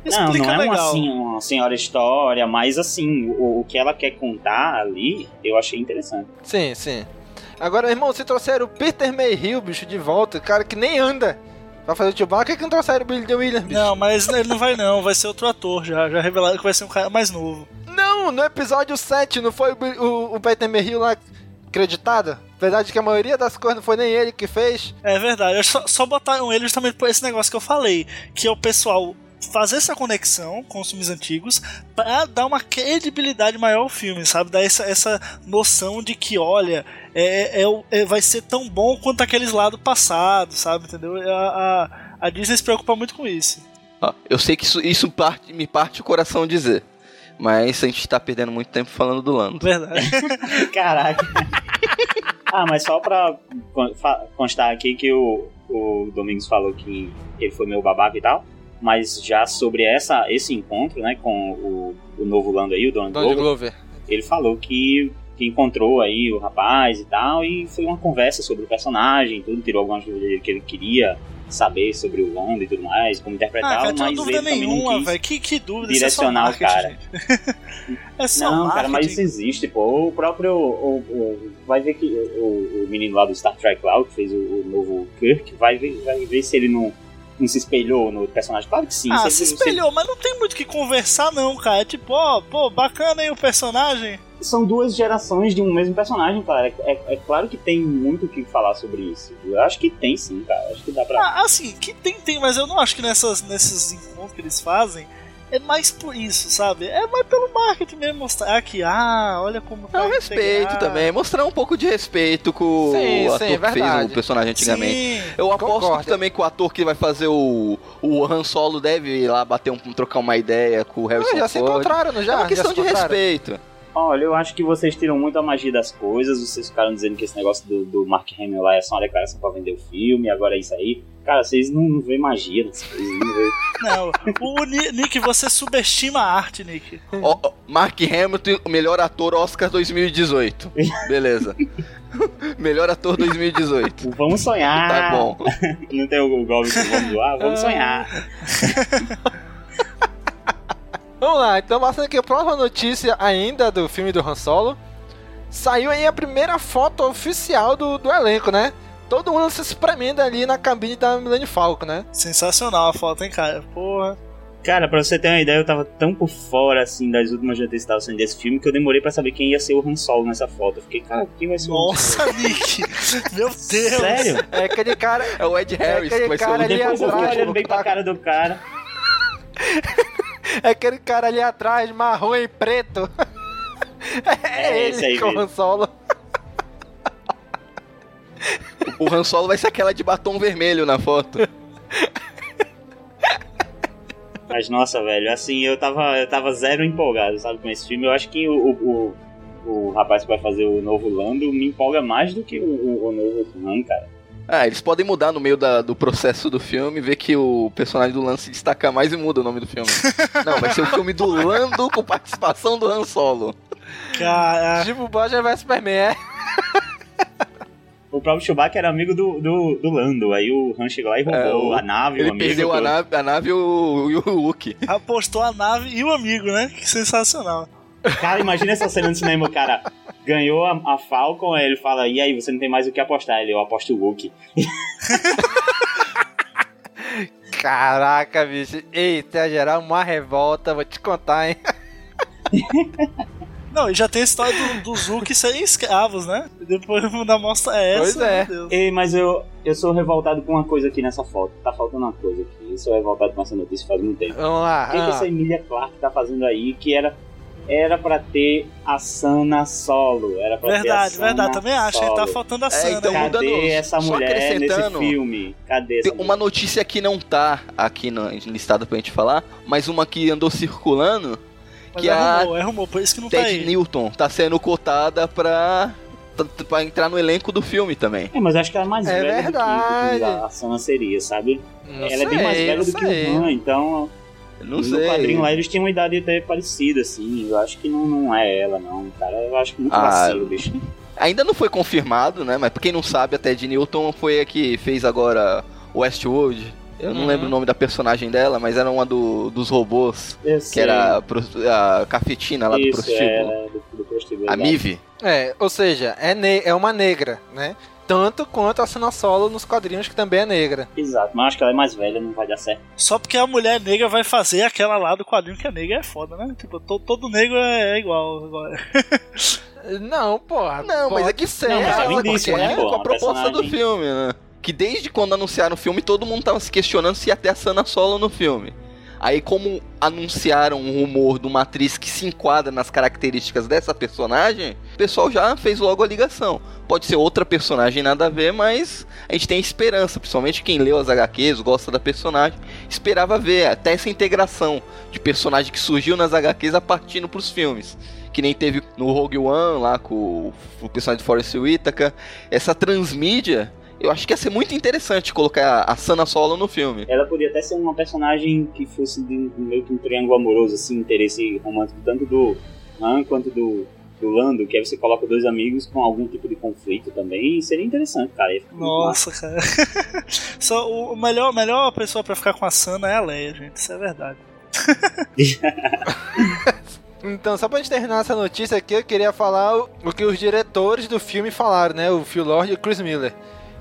Não, Explica não é assim, uma senhora história, mas assim, o, o que ela quer contar ali, eu achei interessante. Sim, sim. Agora, irmão, se trouxeram o Peter Mayhew, bicho, de volta, cara que nem anda pra fazer o por que não trouxeram o Billy de Williams, bicho? Não, mas ele não vai não, vai ser outro ator já. Já revelaram que vai ser um cara mais novo. Não, no episódio 7 não foi o, o, o Peter Mayhew lá acreditado? Verdade que a maioria das coisas não foi nem ele que fez. É verdade, só, só botaram ele justamente por esse negócio que eu falei, que é o pessoal fazer essa conexão com os filmes antigos pra dar uma credibilidade maior ao filme, sabe? Dar essa, essa noção de que, olha, é, é, o- é- vai ser tão bom quanto aqueles lá do passado, sabe? Entendeu? A, a, a Disney se preocupa muito com isso. Ó, eu sei que isso, isso parte- me parte o coração dizer. Mas a gente tá perdendo muito tempo falando do Lando. Verdade. Caraca. ah, mas só pra constar aqui que o, o Domingos falou que ele foi meu babaca e tal. Mas já sobre essa, esse encontro, né, com o, o novo Lando aí, o Donald Donald Glover, Glover. ele falou que, que encontrou aí o rapaz e tal, e foi uma conversa sobre o personagem, tudo, tirou algumas dúvidas que ele queria saber sobre o Lando e tudo mais, como Ah, interpretá-lo, cara, não mas dúvida ele também não nenhuma, quis velho. Que, que dúvida, direcionar o é só cara. marketing, é só Não, cara, mas isso existe, pô. O próprio. O, o- vai ver que o, o menino lá do Star Trek lá, que fez o, o novo Kirk, vai ver, vai ver se ele não, não se espelhou no personagem. Claro que sim. Ah, se espelhou, mas não tem muito o que conversar, não, cara. É tipo, ó, pô, bacana aí o personagem. são duas gerações de um mesmo personagem, cara. É, é- é claro que tem muito o que falar sobre isso. Eu acho que tem sim, cara. Acho que dá pra. Ah, assim, que tem, tem, mas eu não acho que nessas, nesses encontros que eles fazem é mais por isso, sabe? É mais pelo marketing mesmo, mostrar que, ah, olha como É tá um respeito integrado. também, mostrar um pouco de respeito com Sim, o sim, ator que fez o personagem antigamente. Sim. Eu aposto Concordo. também que o ator que vai fazer o, o Han Solo deve ir lá bater um, trocar uma ideia com o Harrison Ah, já se Ford. encontraram, não já? é uma questão se de respeito. Olha, eu acho que vocês tiram muito a magia das coisas. Vocês ficaram dizendo que esse negócio do, do Mark Hamill lá é só uma declaração pra vender o filme, agora é isso aí. Cara, vocês não, não veem magia coisas. Não veem. Não, o Ni- Nick, você subestima a arte, Nick. Ó, Mark Hamilton, o melhor ator Oscar 2018. Beleza. melhor ator 2018. Vamos sonhar. Tá bom. Não tem o Goblin que vamos zoar? Vamos sonhar. Vamos lá, então passando aqui a próxima notícia ainda do filme do Han Solo. Saiu aí a primeira foto oficial do, do elenco, né? Todo mundo se espremendo ali na cabine da Millennium Falcon, né? Sensacional a foto, hein, cara? Porra. Cara, pra você ter uma ideia, eu tava tão por fora, assim, das últimas notícias que estavam saindo desse filme, que eu demorei pra saber quem ia ser o Han Solo nessa foto. Eu fiquei, cara, quem vai ser o Han Nossa, Nick! Meu Deus! Sério? É aquele cara. É o Ed Harris aquele que vai ser cara o ali Depois eu atrás, olhando bem pra cara do cara. É aquele cara ali atrás, marrom e preto. É, É ele esse aí que é o. Han Solo. O Han Solo vai ser aquela de batom vermelho na foto. Mas, nossa, velho, assim, eu tava, eu tava zero empolgado, sabe, com esse filme. Eu acho que o, o, o, o rapaz que vai fazer o novo Lando me empolga mais do que o, o, o novo Han, cara. Ah, eles podem mudar no meio da- do processo do filme, ver que o personagem do Lance se destaca mais e muda o nome do filme. Não, vai ser o filme do Lando com participação do Han Solo. Cara, Tipo Boja vs Superman, é? O próprio Chewbacca era amigo do, do, do Lando. Aí o Han chegou lá e roubou É, a nave, o Ele amigo. perdeu a todo. nave, a nave e o, e o Luke. Apostou a nave e o amigo, né? Que sensacional. Cara, imagina essa cena no cinema, o cara ganhou a, a Falcon, aí ele fala, e aí, você não tem mais o que apostar? Ele, eu aposto o Luke. Caraca, bicho. Eita, ia gerar uma revolta, vou te contar, hein? Não, e já tem a história do, dos Hulk serem escravos, né? Depois da mostra é essa. Pois é. Ei, mas eu, eu sou revoltado com uma coisa aqui nessa foto. Tá faltando uma coisa aqui. Eu sou revoltado com essa notícia faz muito tempo. Vamos lá. O que, que ah. essa Emilia Clarke tá fazendo aí que era era pra ter a Sana solo? Era pra ter a Verdade, Sana verdade. Também acho que tá solo. faltando a É, Sana. então aí. muda- Cadê mudando, essa só mulher nesse acrescentando, filme? Cadê essa Tem uma notícia que não tá aqui no, listada pra gente falar, mas uma que andou circulando, que é a rumor, é rumor, por isso que não tá Ted aí. Newton tá sendo cotada pra, pra entrar no elenco do filme também. É, mas eu acho que ela é mais É velha verdade. do que a Sana seria, sabe? Não ela é bem mais sei, velha do que sei. o Han, então Não no sei. quadrinho lá eles tinham uma idade até parecida, assim. Eu acho que não, não é ela, não. Cara, eu acho muito Ah, vacilo, bicho. Ainda não foi confirmado, né? Mas pra quem não sabe, a Ted Newton foi a que fez agora Westworld. Eu não Uhum. lembro o nome da personagem dela, mas era uma do- dos robôs, Eu que sei. era a, a cafetina lá do Isso, prostíbulo. é, do, do prostíbulo. A exato. Mive. É, ou seja, é, ne- é uma negra, né? Tanto quanto a Sana Solo nos quadrinhos, que também é negra. Exato, mas acho que ela é mais velha, não vai dar certo. Só porque a mulher negra vai fazer aquela lá do quadrinho que é negra é foda, né? Tipo, to- todo negro é igual. igual. Não, porra. Não, mas é pode que ser, Não, mas é um indício, qualquer- né, pô? com a uma proposta do personagem- filme, né? Que desde quando anunciaram o filme, todo mundo tava se questionando se ia ter a Sana Solo no filme. Aí, como anunciaram um rumor de uma atriz que se enquadra nas características dessa personagem, o pessoal já fez logo a ligação. Pode ser outra personagem, nada a ver, mas a gente tem esperança, principalmente quem leu as HQs, gosta da personagem, esperava ver até essa integração de personagem que surgiu nas HQs a partindo pros filmes. Que nem teve no Rogue One, lá com o personagem de Forrest Whitaker. Essa transmídia, eu acho que ia ser muito interessante colocar a Sana Solo no filme. Ela podia até ser uma personagem que fosse de meio que um triângulo amoroso, assim, interesse romântico, tanto do Han quanto do, do Lando, que aí você coloca dois amigos com algum tipo de conflito também, e seria interessante, cara. Ia ficar muito massa. Nossa, cara. Só o o melhor, a melhor pessoa pra ficar com a Sana é a Leia, gente. Isso é verdade. Então, só pra gente terminar essa notícia aqui, eu queria falar o, o que os diretores do filme falaram, né? O Phil Lord e o Chris Miller.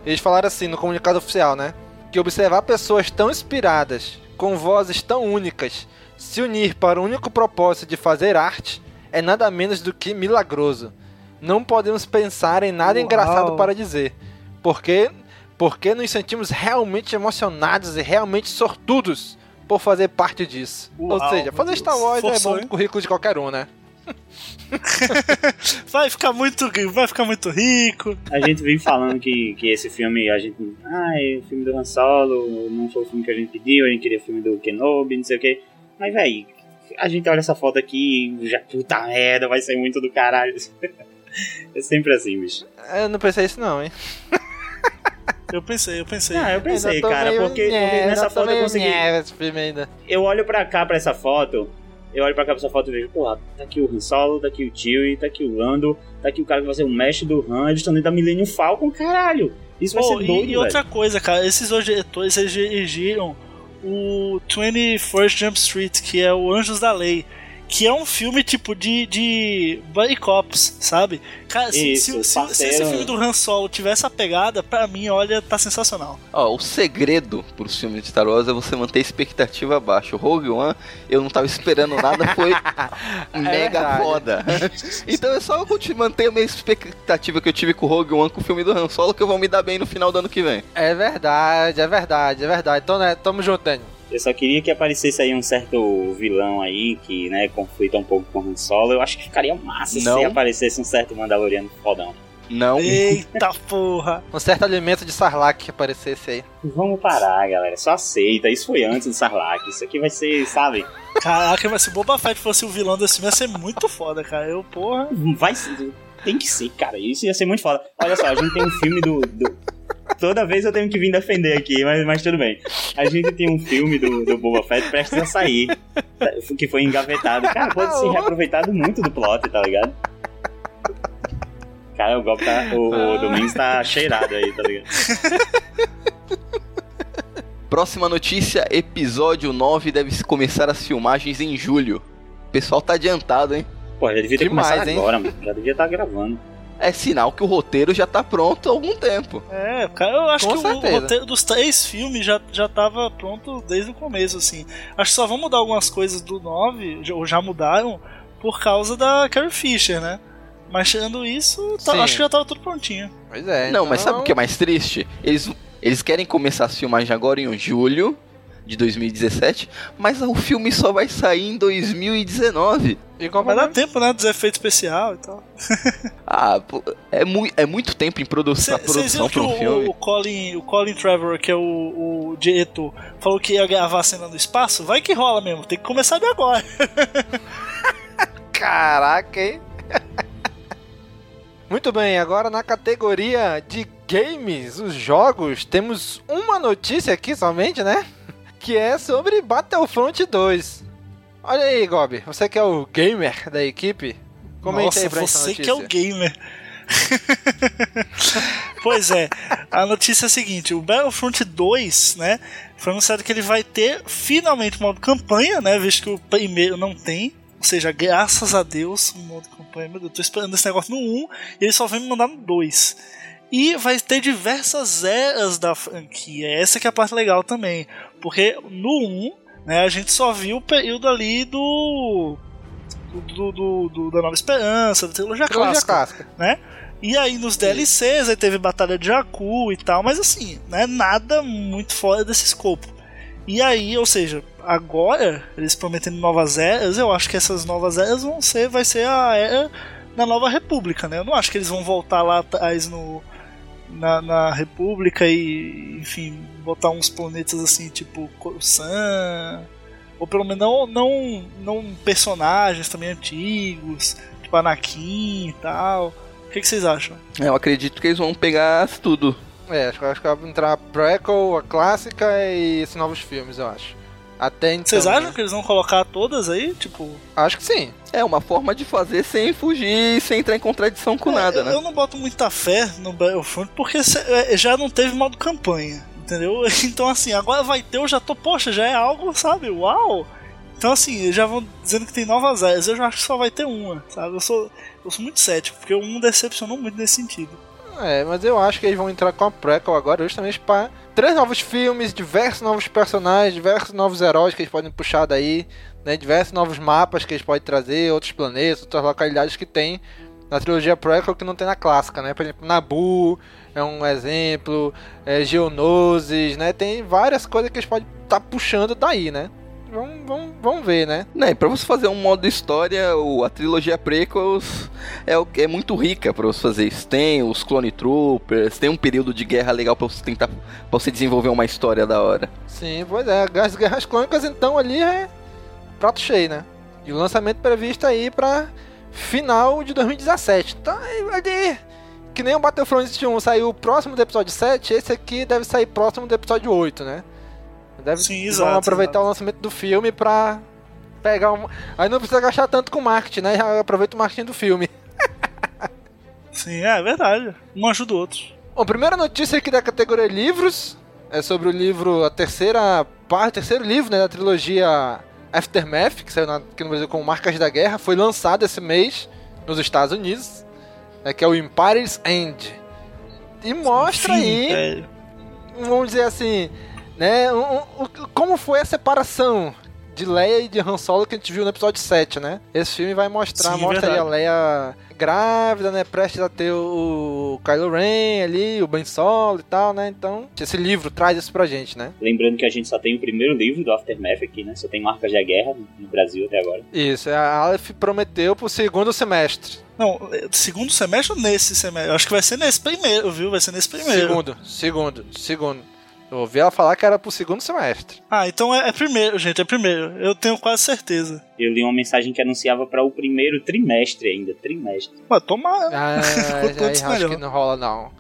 Eles falaram assim no comunicado oficial, né? Que observar pessoas tão inspiradas, com vozes tão únicas, se unir para o único propósito de fazer arte é nada menos do que milagroso. Não podemos pensar em nada Uau. engraçado para dizer, porque porque nos sentimos realmente emocionados e realmente sortudos por fazer parte disso. Ou Uau, seja, meu fazer. Star Wars é Forçou, bom hein? currículo de qualquer um, né? Vai ficar muito, vai ficar muito rico. A gente vem falando que, que esse filme, a gente. Ah, é o filme do Han Solo, não foi o filme que a gente pediu, a gente queria o filme do Kenobi, não sei o que. Mas, véi, a gente olha essa foto aqui e já, puta merda, vai ser muito do caralho. É sempre assim, bicho. Eu não pensei isso não, hein? Eu pensei, eu pensei. Ah, eu pensei, cara, porque, nessa foto eu consegui. esse filme ainda. Eu olho pra cá, pra essa foto, eu olho pra cá pra essa foto e vejo, porra, tá aqui o Han Solo, tá aqui o Chewie, tá aqui o Lando, tá aqui o cara que vai ser o mestre do Han, eles estão dentro da Millennium Falcon, caralho! Isso vai ser e- doido, e, velho. outra coisa, cara, esses dois diretores eles dirigiram o 21st Jump Street, que é o Anjos da Lei. Que é um filme tipo de, de Buddy Cops, sabe? Cara, se, Isso, se- se- se esse filme do Han Solo tivesse a pegada, pra mim, olha, tá sensacional. Ó, o segredo pros filmes de Star Wars é você manter a expectativa baixa. O Rogue One, eu não tava esperando nada, foi mega verdade. foda. então é só eu continuar- manter a minha expectativa que eu tive com o Rogue One com o filme do Han Solo que eu vou me dar bem no final do ano que vem. É verdade, é verdade, é verdade. Então, né, tamo junto, Daniel. Eu só queria que aparecesse aí um certo vilão aí, que, né, conflita um pouco com o Han Solo. Eu acho que ficaria massa Não. se aparecesse um certo Mandaloriano fodão. Não. Eita porra! Um certo alimento de Sarlacc que aparecesse aí. Vamos parar, galera. Só aceita. Isso foi antes do Sarlacc. Isso aqui vai ser, sabe? Caraca, mas se Boba Fett fosse o vilão desse filme, ia ser muito foda, cara. Eu, porra. Vai ser. Tem que ser, cara. Isso ia ser muito foda. Olha só, a gente tem um filme do. do- Toda vez eu tenho que vir defender aqui, mas, mas tudo bem. A gente tem um filme do, do Boba Fett prestes a sair. Que foi engavetado. Cara, pode ser reaproveitado muito do plot, tá ligado? Cara, o golpe tá. O, o Domingos tá cheirado aí, tá ligado? Próxima notícia: episódio 9 deve começar as filmagens em julho. O pessoal tá adiantado, hein? Pô, já devia ter Demais, começado hein? agora, mano. Já devia estar gravando. É sinal que o roteiro já tá pronto há algum tempo. É, cara, eu acho Com que o- o certeza. roteiro dos três filmes já, já tava pronto desde o começo, assim. Acho que só vão mudar algumas coisas do 9, já- ou já mudaram, por causa da Carrie Fisher, né? Mas tirando isso, tá- acho que já tava tudo prontinho. Pois é. Não, mas sabe então- o que é mais triste? Eles, eles querem começar as filmagens agora em julho de 2017, mas o filme só vai sair em 2019. E qual Vai dar tempo, né? Dos efeitos especiais e tal. Ah, é, mu é muito tempo em produ Cê- produção que um o, filme. o Colin, o Colin Trevor, que é o, o diretor, falou que ia gravar a cena no espaço? Vai que rola mesmo, tem que começar de agora. Caraca, hein? Muito bem, agora na categoria de games, os jogos, temos uma notícia aqui somente, né? Que é sobre Battlefront 2. Olha aí, Gob, você que é o gamer da equipe, comente Nossa, aí pra você que é o gamer. pois é, a notícia é a seguinte: o Battlefront 2, né? Foi anunciado que ele vai ter finalmente modo campanha, né? Visto que o primeiro não tem. Ou seja, graças a Deus, modo campanha. Meu Deus, tô esperando esse negócio no 1 e ele só vem me mandar no 2. E vai ter diversas eras da franquia. Essa que é a parte legal também. Porque no 1, né, a gente só viu o período ali do. Do, do, do- da Nova Esperança, da trilogia, Trilogia clássica. clássica. E aí nos DLCs, aí teve Batalha de Jakku e tal, mas assim, né, nada muito fora desse escopo. E aí, ou seja, agora, eles prometendo novas eras, eu acho que essas novas eras vão ser, vai ser a era da Nova República, né? Eu não acho que eles vão voltar lá atrás no, na, na República e, enfim, botar uns planetas assim, tipo Coruscant, ou pelo menos não, não, não personagens também antigos, tipo Anakin e tal. O que, que vocês acham? É, Eu acredito que eles vão pegar tudo. É, acho que, acho que vai entrar a prequel, a clássica e esses novos filmes, eu acho. Até então. Vocês acham né? que eles vão colocar todas aí? Tipo. Acho que sim. É uma forma de fazer sem fugir, sem entrar em contradição com É, nada, eu, né? eu não boto muita fé no Battlefront porque é, já não teve modo campanha, entendeu? Então, assim, agora vai ter, eu já tô, poxa, já é algo, sabe? Uau! Então, assim, já vão dizendo que tem novas áreas, eu já acho que só vai ter uma, sabe? Eu sou, eu sou muito cético, porque o 1 decepcionou muito nesse sentido. É, mas eu acho que eles vão entrar com a prequel agora justamente para três novos filmes, diversos novos personagens, diversos novos heróis que eles podem puxar daí, né? Diversos novos mapas que eles podem trazer, outros planetas, outras localidades que tem na trilogia prequel que não tem na clássica, né? Por exemplo, Nabu é um exemplo, é, Geonosis, né? Tem várias coisas que eles podem estar puxando daí, né? Vamos, vamos, vamos ver, né? Né, pra você fazer um modo história, o, a trilogia Prequels é, o- é muito rica pra você fazer isso. Tem os Clone Troopers, tem um período de guerra legal pra você tentar pra você desenvolver uma história da hora. Sim, pois é. As Guerras Clônicas, então, ali é prato cheio, né? E o lançamento previsto aí pra final de 2017. Então, aí vai de... Que nem o Battlefront 1 saiu próximo do episódio 7, esse aqui deve sair próximo do episódio 8, né? Deve, Sim, vão exato, aproveitar exato. o lançamento do filme pra pegar um... Aí não precisa gastar tanto com marketing, né? Já aproveita o marketing do filme. Sim, é, é verdade. Um ajuda o outro. Bom, primeira notícia aqui da categoria livros é sobre o livro, a terceira parte, o terceiro livro né, da trilogia Aftermath, que saiu na- aqui no Brasil como Marcas da Guerra, foi lançado esse mês nos Estados Unidos, né, que é o Empire's End. E mostra Enfim, aí, é, vamos dizer assim, né, um- um- como foi a separação de Leia e de Han Solo que a gente viu no episódio 7, né? Esse filme vai mostrar, Sim, mostra aí a. Leia grávida, né? Prestes a ter o Kylo Ren ali, o Ben Solo e tal, né? Então, esse livro traz isso pra gente, né? Lembrando que a gente só tem o primeiro livro do Aftermath aqui, né? Só tem marcas da guerra no Brasil até agora. Isso, a Aleph prometeu pro segundo semestre. Não, é, segundo semestre ou nesse semestre? Eu acho que vai ser nesse primeiro, viu? Vai ser nesse primeiro. Segundo, segundo, segundo. Eu ouvi ela falar que era pro segundo semestre. Ah, então é, é primeiro, gente, é primeiro. Eu tenho quase certeza. Eu li uma mensagem que anunciava para o primeiro trimestre ainda, trimestre. Mas tomara. Ah, antes, acho melhor. que não rola não.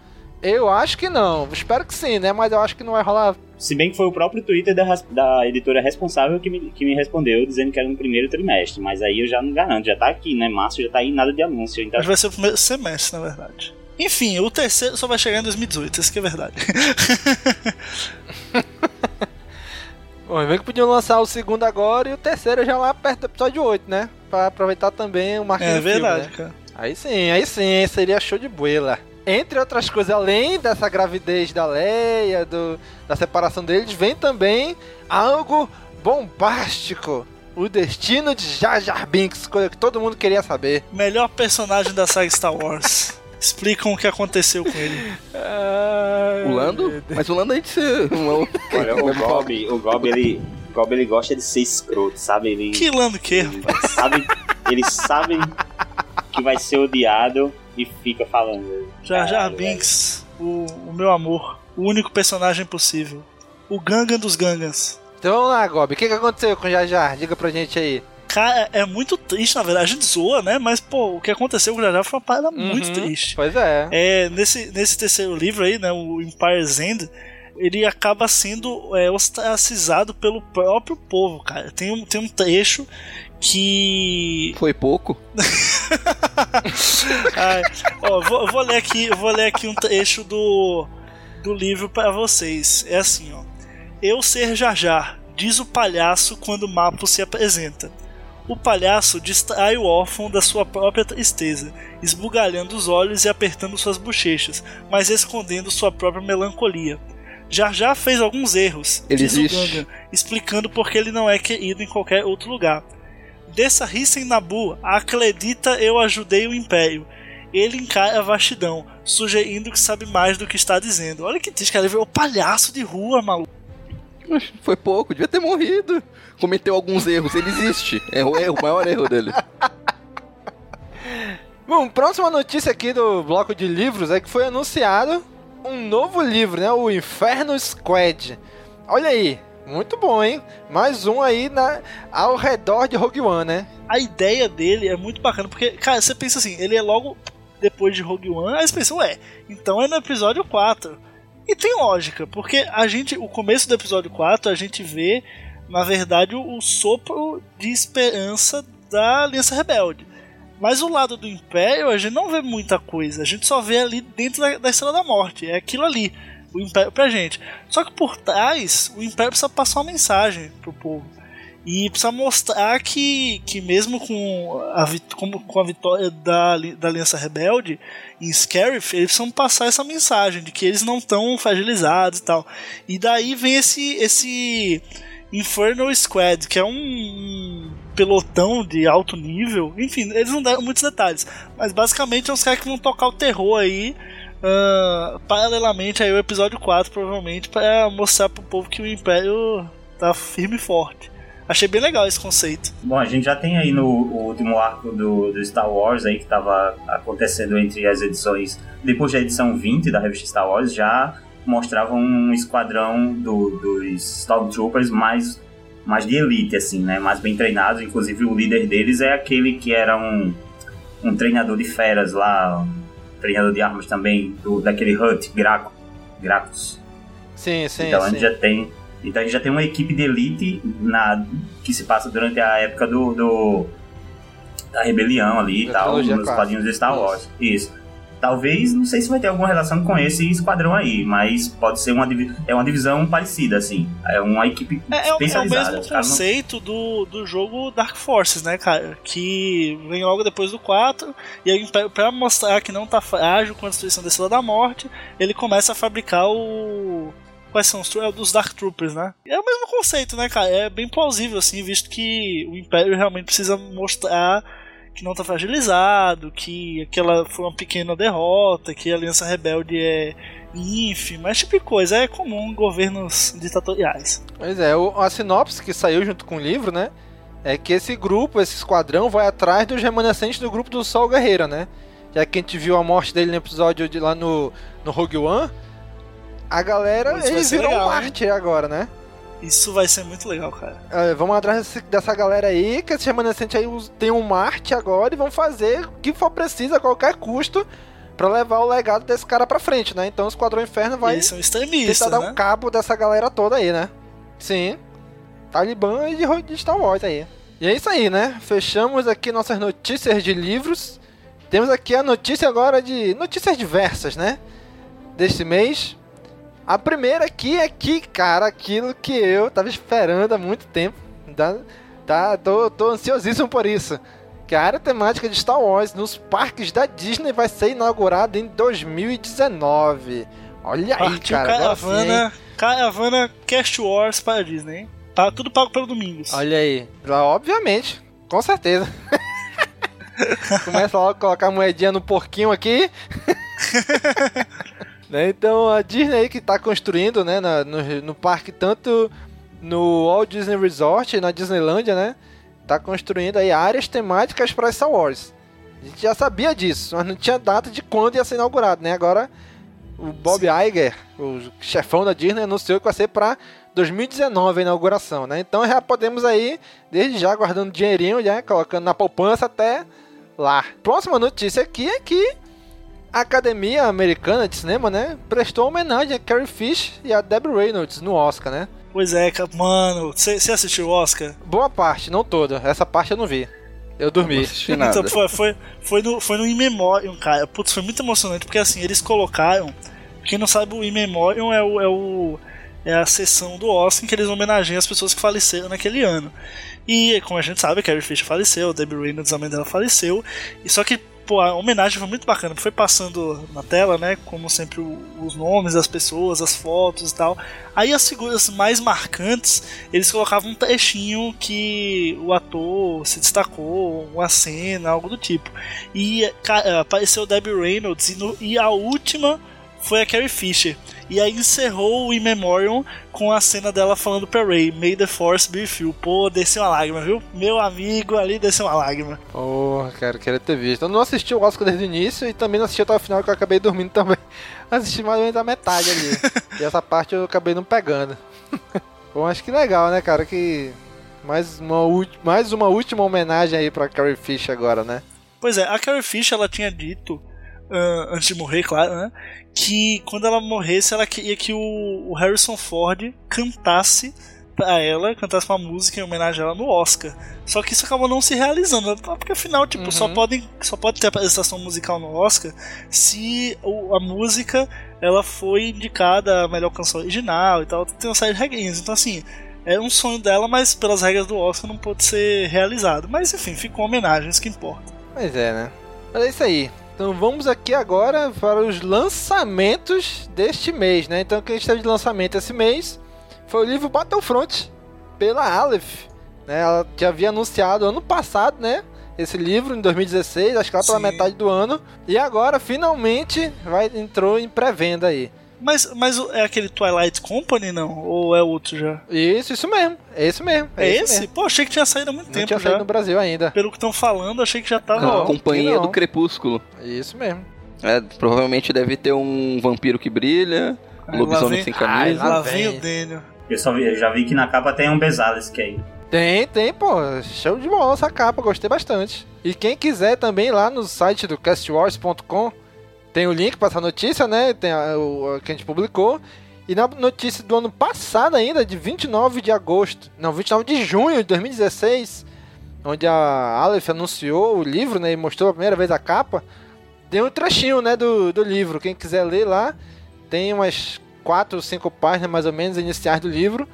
Eu acho que não. Espero que sim, né? Mas eu acho que não vai rolar. Se bem que foi o próprio Twitter da, da editora responsável que me, que me respondeu, dizendo que era no primeiro trimestre. Mas aí eu já não garanto, já tá aqui, né? Março já tá aí, nada de anúncio. Então, Mas vai ser o primeiro semestre, na verdade. Enfim, o terceiro só vai chegar em 2018, isso que é verdade. Bom, vem que podiam lançar o segundo agora e o terceiro já lá perto do episódio 8, né? Pra aproveitar também o marketing é do filme, verdade, né? cara. Aí sim, aí sim, seria show de boela. Entre outras coisas, além dessa gravidez da Leia, do, da separação deles, vem também algo bombástico. O destino de Jar Jar Binks, coisa que todo mundo queria saber. Melhor personagem da saga Star Wars. Explicam o que aconteceu com ele. Ai, O Lando? Mas o Lando a gente se. não- olha, o Gob, o Gob, ele, o Gob, ele gosta de ser escroto, sabe? Ele, Que lando que? ele sabe, eles sabem que vai ser odiado e fica falando. Jar Binks, o, o meu amor. O único personagem possível. O Gangan dos Gangans. Então vamos lá, Gob. O que, que aconteceu com o Jar Jar? Diga pra gente aí. Cara, é muito triste, na verdade. A gente zoa, né? Mas, pô, o que aconteceu com o Jar Jar foi uma parada muito Uhum. triste. Pois é. É, nesse, nesse terceiro livro aí, né, o Empire's End, ele acaba sendo é, ostracizado pelo próprio povo, cara. Tem um, tem um trecho que. Foi pouco. Ai, ó, vou, vou ler aqui, vou ler aqui um trecho do, do livro pra vocês. É assim, ó. Eu ser Jar, diz o palhaço quando o Mapo se apresenta. O palhaço distrai o órfão da sua própria tristeza, esbugalhando os olhos e apertando suas bochechas, mas escondendo sua própria melancolia. Jar Jar fez alguns erros, Ele diz o. Gangan, explicando por que ele não é querido em qualquer outro lugar. Dessa rissa em Nabu, acredita eu ajudei o Império. Ele encara a vastidão, sugerindo que sabe mais do que está dizendo. Olha que triste, cara. Ele virou palhaço de rua, maluco. Foi pouco, devia ter morrido. Cometeu alguns erros, ele existe. É o erro, o maior erro dele. Bom, próxima notícia aqui do bloco de livros é que foi anunciado um novo livro, né? O Inferno Squad. Olha aí, muito bom, hein? Mais um aí na, ao redor de Rogue One, né? A ideia dele é muito bacana, porque, cara, você pensa assim, ele é logo depois de Rogue One, aí você pensa, ué, então é no episódio 4. E tem lógica, porque a gente, o começo do episódio 4, a gente vê, na verdade, o, o sopro de esperança da Aliança Rebelde. Mas o lado do Império, a gente não vê muita coisa, a gente só vê ali dentro da, da Estrela da Morte, é aquilo ali, o Império pra gente. Só que por trás, o Império precisa passar uma mensagem pro povo. E precisa mostrar que, que mesmo com a, como- com a vitória da, da Aliança Rebelde em Scarif, eles precisam passar essa mensagem de que eles não estão fragilizados e tal. E daí vem esse, esse Infernal Squad, que é um, pelotão de alto nível. Enfim, eles não deram muitos detalhes. Mas basicamente é os caras que vão tocar o terror aí. ah, paralelamente aí o episódio 4, provavelmente, para mostrar pro povo que o Império tá firme e forte. Achei bem legal esse conceito. Bom, a gente já tem aí no o último arco do, do Star Wars aí que estava acontecendo entre as edições, depois da edição 20 da revista Star Wars, já mostrava um esquadrão do, dos Stormtroopers mais, mais de elite, assim, né? Mais bem treinados. Inclusive o líder deles é aquele que era um, um treinador de feras lá, um treinador de armas também, do, daquele Hut, Graco, Gracos. Sim, sim, Então a sim. gente já tem. Então a gente já tem uma equipe de elite na, que se passa durante a época do, do- da rebelião ali e tal, nos quadrinhos de Star Wars. Isso. Talvez, não sei se vai ter alguma relação com esse esquadrão aí, mas pode ser uma, é uma divisão parecida, assim. É uma equipe É, é o- é o especializada. mesmo caras não- conceito do, do jogo Dark Forces, né, cara? Que vem logo depois do 4, e aí pra, pra mostrar que não tá frágil com a destruição da Estrela da Morte, ele começa a fabricar o. Quais são os é dos Dark Troopers, né? É o mesmo conceito, né, cara? É bem plausível, assim, visto que o Império realmente precisa mostrar que não tá fragilizado, que aquela foi uma pequena derrota, que a Aliança Rebelde é ínfima, esse tipo de coisa. É comum em governos ditatoriais. Pois é, a sinopse que saiu junto com o livro, né? É que esse grupo, esse esquadrão, vai atrás dos remanescentes do grupo do Sol Guerreiro, né? Já que a gente viu a morte dele no episódio de lá no, no Rogue One, a galera, Pô, isso vai ele ser virou legal, um hein? agora, né? Isso vai ser muito legal, cara. É, vamos atrás dessa galera aí, que esse remanescente aí tem um Marte agora e vão fazer o que for preciso a qualquer custo pra levar o legado desse cara pra frente, né? Então o Esquadrão Inferno vai Eles tentar dar né? um cabo dessa galera toda aí, né? Sim. Talibã e de- de Star Wars aí. E é isso aí, né? Fechamos aqui nossas notícias de livros. Temos aqui a notícia agora de notícias diversas, né? Deste mês. A primeira aqui é que, cara, aquilo que eu tava esperando há muito tempo. Tá, tá, tô, tô ansiosíssimo por isso. Que a área temática de Star Wars nos parques da Disney vai ser inaugurada em 2019. Olha aí, Partiu cara. agora sim, hein? caravana, caravana Cast Wars para a Disney, hein? Tá tudo pago pelo Domingos. Olha aí. Obviamente, com certeza. Começa logo a colocar a moedinha no porquinho aqui. Né, Então a Disney que tá construindo, né, na- no, no parque, tanto no Walt Disney Resort, na Disneylândia, né? Tá construindo aí áreas temáticas para Star Wars. A gente já sabia disso, mas não tinha data de quando ia ser inaugurado, né? Agora o Bob Iger, o chefão da Disney, anunciou que vai ser para 2019 a inauguração, né? Então já podemos aí, desde já, guardando dinheirinho, já colocando na poupança até lá. Próxima notícia aqui é que a Academia Americana de Cinema, né, prestou homenagem a Carrie Fish e a Debbie Reynolds no Oscar, né? Pois é, mano, você assistiu o Oscar? Boa parte, não toda. Essa parte eu não vi. Eu dormi. Não assisti nada. Então, foi, foi, foi, no, foi no In Memoriam, cara. Putz, foi muito emocionante, porque assim, eles colocaram. Quem não sabe, o In Memoriam é, o, é, o, é a sessão do Oscar em que eles homenageiam as pessoas que faleceram naquele ano. E, como a gente sabe, a Carrie Fisher faleceu, Debbie Reynolds, a mãe dela, faleceu. E só que, pô, a homenagem foi muito bacana. Foi passando na tela, né? Como sempre, os nomes das pessoas, as fotos e tal. Aí as figuras mais marcantes, eles colocavam um trechinho que o ator se destacou, uma cena, algo do tipo. E ca- apareceu Debbie Reynolds e, no- e a última foi a Carrie Fisher. E aí encerrou o In Memoriam com a cena dela falando pra Ray, May the Force be with you. Pô, desceu uma lágrima, viu? Meu amigo ali desceu uma lágrima. Porra, cara, queria ter visto. Eu não assisti o Oscar desde o início e também não assisti até o final, que eu acabei dormindo também. Assisti mais ou menos a metade ali. e essa parte eu acabei não pegando. Bom, acho que legal, né, cara? Que mais uma, mais uma última homenagem aí pra Carrie Fish agora, né? Pois é, a Carrie Fisher ela tinha dito, ah, antes de morrer, claro, né? Que quando ela morresse, ela queria que o, o Harrison Ford cantasse pra ela, cantasse uma música em homenagem a ela no Oscar. Só que isso acabou não se realizando, porque afinal, tipo, só, Uhum. podem, só pode ter apresentação musical no Oscar se a música ela foi indicada a melhor canção original e tal. Tem uma série de regrinhas. Então, assim, é um sonho dela, mas pelas regras do Oscar não pôde ser realizado. Mas enfim, ficou isso que importa. Pois é, né? Mas é isso aí. Então vamos aqui agora para os lançamentos deste mês, né? Então o que a gente teve de lançamento esse mês foi o livro Battlefront pela Aleph. Né? Ela já havia anunciado ano passado, né? Esse livro em 2016, acho que lá pela Sim. metade do ano. E agora finalmente vai entrou em pré-venda aí. Mas, mas é aquele Twilight Company, não? Ou é outro já? Isso, isso mesmo. É esse mesmo. É, esse? esse? mesmo. Pô, achei que tinha saído há muito Não tempo tinha já. saído no Brasil ainda. Pelo que estão falando, achei que já tava. Não. A companhia não. do Crepúsculo. Isso mesmo. É, provavelmente deve ter um vampiro que brilha, um lobisomem sem camisa. Ai, Lá vem vem. o Daniel. Eu só vi, eu já vi que na capa tem um Bezalisk aí. Tem, tem, pô. Show de bola essa capa, gostei bastante. E quem quiser também lá no site do castwars.com tem o link para essa notícia, né? Tem a, o, a que a gente publicou. E na notícia do ano passado ainda, de 29 de agosto, não, 29 de junho de 2016, onde a Aleph anunciou o livro, né? E mostrou a primeira vez a capa. Tem um trechinho, né, do, do livro. Quem quiser ler lá, tem umas 4 ou 5 páginas mais ou menos iniciais do livro.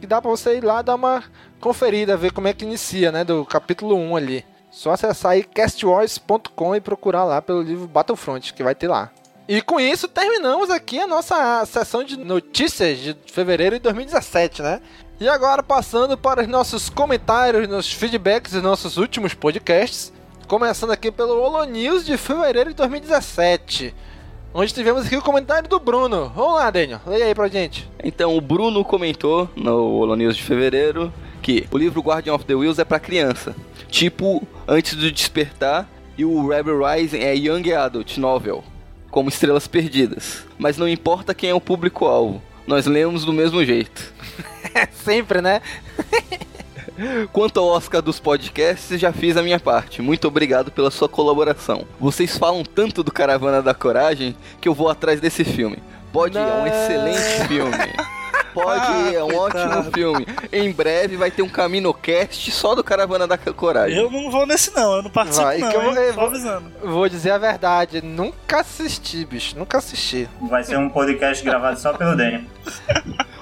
Que dá pra você ir lá dar uma conferida, ver como é que inicia, né? Do capítulo 1 ali. Só acessar aí castwars.com e procurar lá pelo livro Battlefront, que vai ter lá. E com isso terminamos aqui a nossa sessão de notícias de fevereiro de 2017, né? E agora passando para os nossos comentários, nossos feedbacks dos nossos últimos podcasts. Começando aqui pelo Holo News de fevereiro de 2017. Onde tivemos aqui o comentário do Bruno. Vamos lá, Daniel. Leia aí pra gente. Então, o Bruno comentou no Holo News de fevereiro que o livro Guardian of the Wheels é pra criança. Tipo, Antes do Despertar e o Rebel Rising é Young Adult Novel, como Estrelas Perdidas. Mas não importa quem é o público-alvo, nós lemos do mesmo jeito. Sempre, né? Quanto ao Oscar dos podcasts, já fiz a minha parte. Muito obrigado pela sua colaboração. Vocês falam tanto do Caravana da Coragem que eu vou atrás desse filme. Pode, é um excelente filme. Pode, Ah, é um ótimo filme. Em breve vai ter um CaminoCast só do Caravana da Coragem. Eu não vou nesse não, eu não participo Vai, não, que eu vou- hein? eu vou- avisando. Vou dizer a verdade, nunca assisti, bicho. Nunca assisti. Vai ser um podcast gravado só pelo Daniel.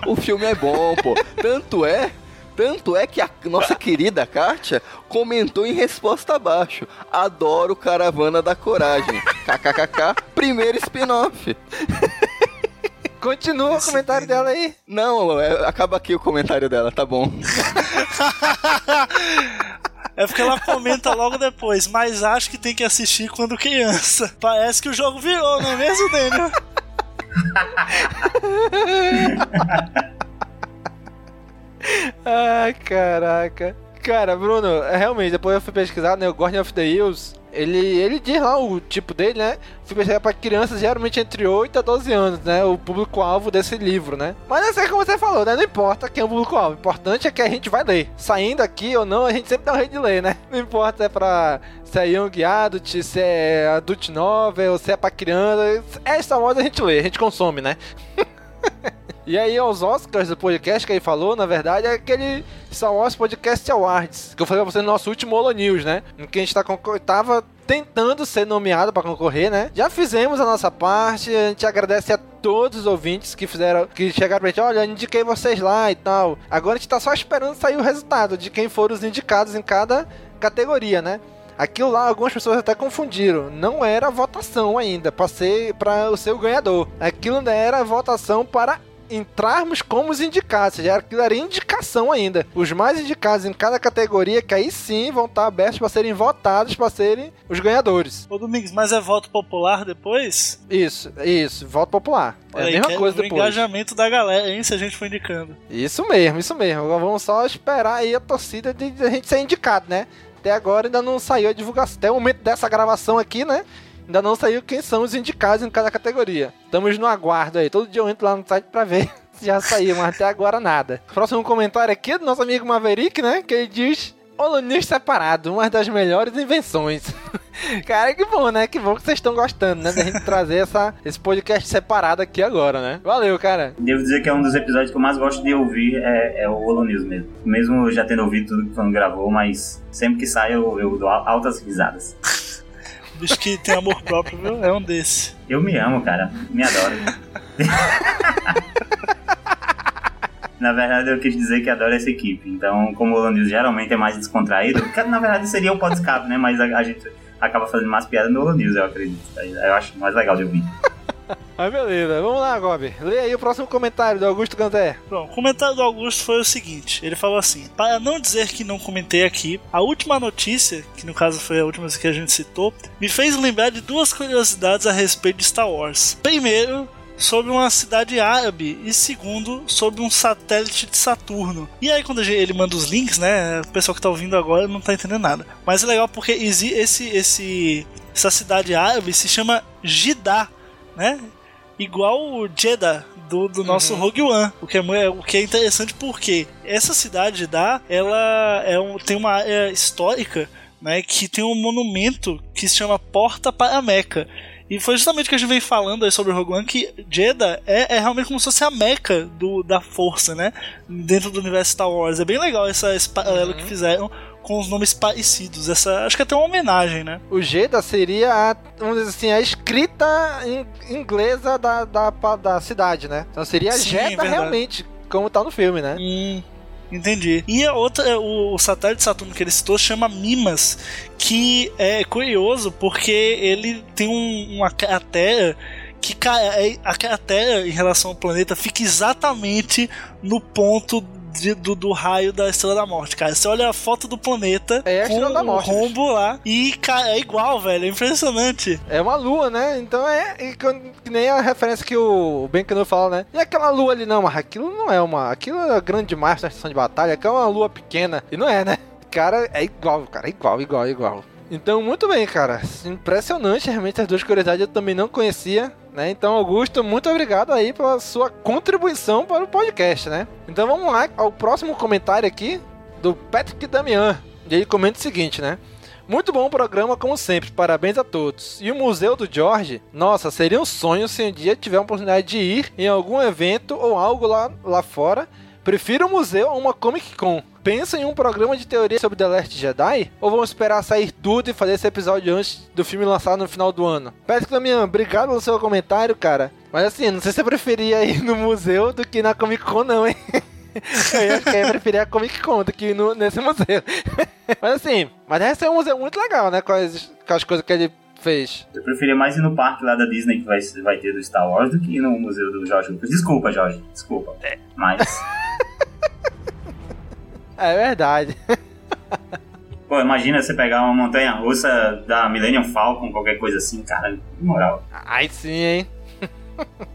O filme é bom, pô. Tanto é. Tanto é que a nossa querida Kátia comentou em resposta abaixo. Adoro Caravana da Coragem. KKKK, primeiro spin-off. Continua o comentário dela aí. Não, é- acaba aqui o comentário dela, tá bom. É porque ela comenta logo depois, mas acho que tem que assistir quando criança. Parece que o jogo virou, não é mesmo, Daniel? Ai, caraca. Cara, Bruno, é, realmente, depois eu fui pesquisar, né? O Guardian of the Hills, ele, ele diz lá o tipo dele, né? Fui pesquisar pra crianças geralmente entre 8 a 12 anos, né? O público-alvo desse livro, né? Mas assim como você falou, né? Não importa quem é o público-alvo. O importante é que a gente vai ler. Saindo aqui ou não, a gente sempre dá um jeito de ler, né? Não importa se é pra se é Young Adult, se é Adult Novel, se é pra criança. É Star Wars a gente lê, a gente consome, né? E aí, aos Oscars do podcast que ele falou, na verdade, é aquele Star Wars Podcast Awards, que eu falei pra você no nosso último Holo News, né? Em que a gente tá tava tentando ser nomeado pra concorrer, né? Já fizemos a nossa parte, a gente agradece a todos os ouvintes que fizeram, que chegaram pra gente, olha, indiquei vocês lá e tal. Agora a gente tá só esperando sair o resultado de quem foram os indicados em cada categoria, né? Aquilo lá, algumas pessoas até confundiram. Não era votação ainda, pra ser para o seu ganhador. Aquilo ainda era votação para entrarmos como os indicados, já aquilo era indicação ainda. Os mais indicados em cada categoria, que aí sim vão estar abertos para serem votados para serem os ganhadores. Ô Domingos, mas é voto popular depois? Isso, isso, voto popular. É a mesma coisa ver o depois. engajamento da galera, hein, se a gente for indicando. Isso mesmo, isso mesmo. Vamos só esperar aí a torcida de a gente ser indicado, né? Até agora ainda não saiu a divulgação. Até o momento dessa gravação aqui, né? Ainda não saiu quem são os indicados em cada categoria. Estamos no aguardo aí. Todo dia eu entro lá no site pra ver se já saiu, mas até agora nada. Próximo comentário aqui é do nosso amigo Maverick, né? Que ele diz: Holonews separado, uma das melhores invenções. Cara, que bom, né? Que bom que vocês estão gostando, né? Da gente trazer essa, esse podcast separado aqui agora, né? Valeu, cara. Devo dizer que é um dos episódios que eu mais gosto de ouvir é, é o Holo News mesmo. Mesmo já tendo ouvido tudo que o Fano gravou, mas sempre que sai eu, eu dou altas risadas. Bicho que tem amor próprio, viu? É um desse. Eu me amo, cara. Me adoro. Na verdade, eu quis dizer que adoro essa equipe. Então, como o Holo News geralmente é mais descontraído, que na verdade seria o podcast, né? Mas a, a gente acaba fazendo mais piada no Holo News, eu acredito. Eu acho mais legal de ouvir. Mas beleza, vamos lá, Gob. Lê aí o próximo comentário do Augusto Ganté. Bom, o comentário do Augusto foi o seguinte: ele falou assim, para não dizer que não comentei aqui, a última notícia, que no caso foi a última que a gente citou, me fez lembrar de duas curiosidades a respeito de Star Wars. Primeiro, sobre uma cidade árabe e segundo, sobre um satélite de Saturno. E aí quando ele manda os links, né, o pessoal que tá ouvindo agora não tá entendendo nada. Mas é legal porque esse, esse, essa cidade árabe se chama Jeddah, né? igual o Jeddah do, do nosso Rogue One, o que, é, mu- o que é interessante porque essa cidade de Jeddah, ela é um, tem uma área histórica, né, que tem um monumento que se chama Porta para Meca. E foi justamente o que a gente vem falando aí sobre o Rogue One, que Jeddah é, é realmente como se fosse a meca do, da força, né? Dentro do universo Star Wars. É bem legal essa, esse paralelo que fizeram com os nomes parecidos. Essa, acho que é até uma homenagem, né? O Jeddah seria, a, vamos dizer assim, a escrita in- inglesa da, da, da cidade, né? Então seria Sim, Jeddah realmente, como tá no filme, né? Hum, entendi. E a outra, é, o, o satélite de Saturno que ele citou chama Mimas, que é curioso porque ele tem um- uma cratera que é- a cratera em relação ao planeta fica exatamente no ponto de- do, do raio da Estrela da Morte, cara. Você olha a foto do planeta É a com o Morte, rombo lá e, cara, é igual, velho. É impressionante. É uma lua, né? Então é e que nem a referência que o Ben Cano fala, né? E aquela lua ali, não, mas aquilo não é uma. Aquilo é grande demais na estação de batalha, aquilo é uma lua pequena. E não é, né? Cara, é igual, cara, é igual, igual, igual. Então, muito bem, cara. Impressionante, realmente, as duas curiosidades eu também não conhecia, né? Então, Augusto, muito obrigado aí pela sua contribuição para o podcast, né? Então, vamos lá ao próximo comentário aqui do Patrick Damian. Ele comenta o seguinte, né? Muito bom o programa, como sempre. Parabéns a todos. E o Museu do George? Nossa, seria um sonho se um dia tiver a oportunidade de ir em algum evento ou algo lá, lá fora. Prefiro um museu a uma Comic Con. Pensa em um programa de teoria sobre The Last Jedi? Ou vamos esperar sair tudo e fazer esse episódio antes do filme lançado no final do ano? Patrick Damian, obrigado pelo seu comentário, cara. Mas assim, não sei se você preferia ir no museu do que na Comic Con, não, hein? eu acho que eu preferia a Comic Con do que no, nesse museu. mas assim, mas esse é um museu muito legal, né? Com as, com as coisas que ele fez. Eu preferia mais ir no parque lá da Disney que vai, vai ter do Star Wars do que ir no museu do Jorge Lucas. Desculpa, Jorge. Desculpa. Mas. É verdade. Pô, imagina você pegar uma montanha russa da Millennium Falcon, qualquer coisa assim, cara. Moral. Ai sim, hein?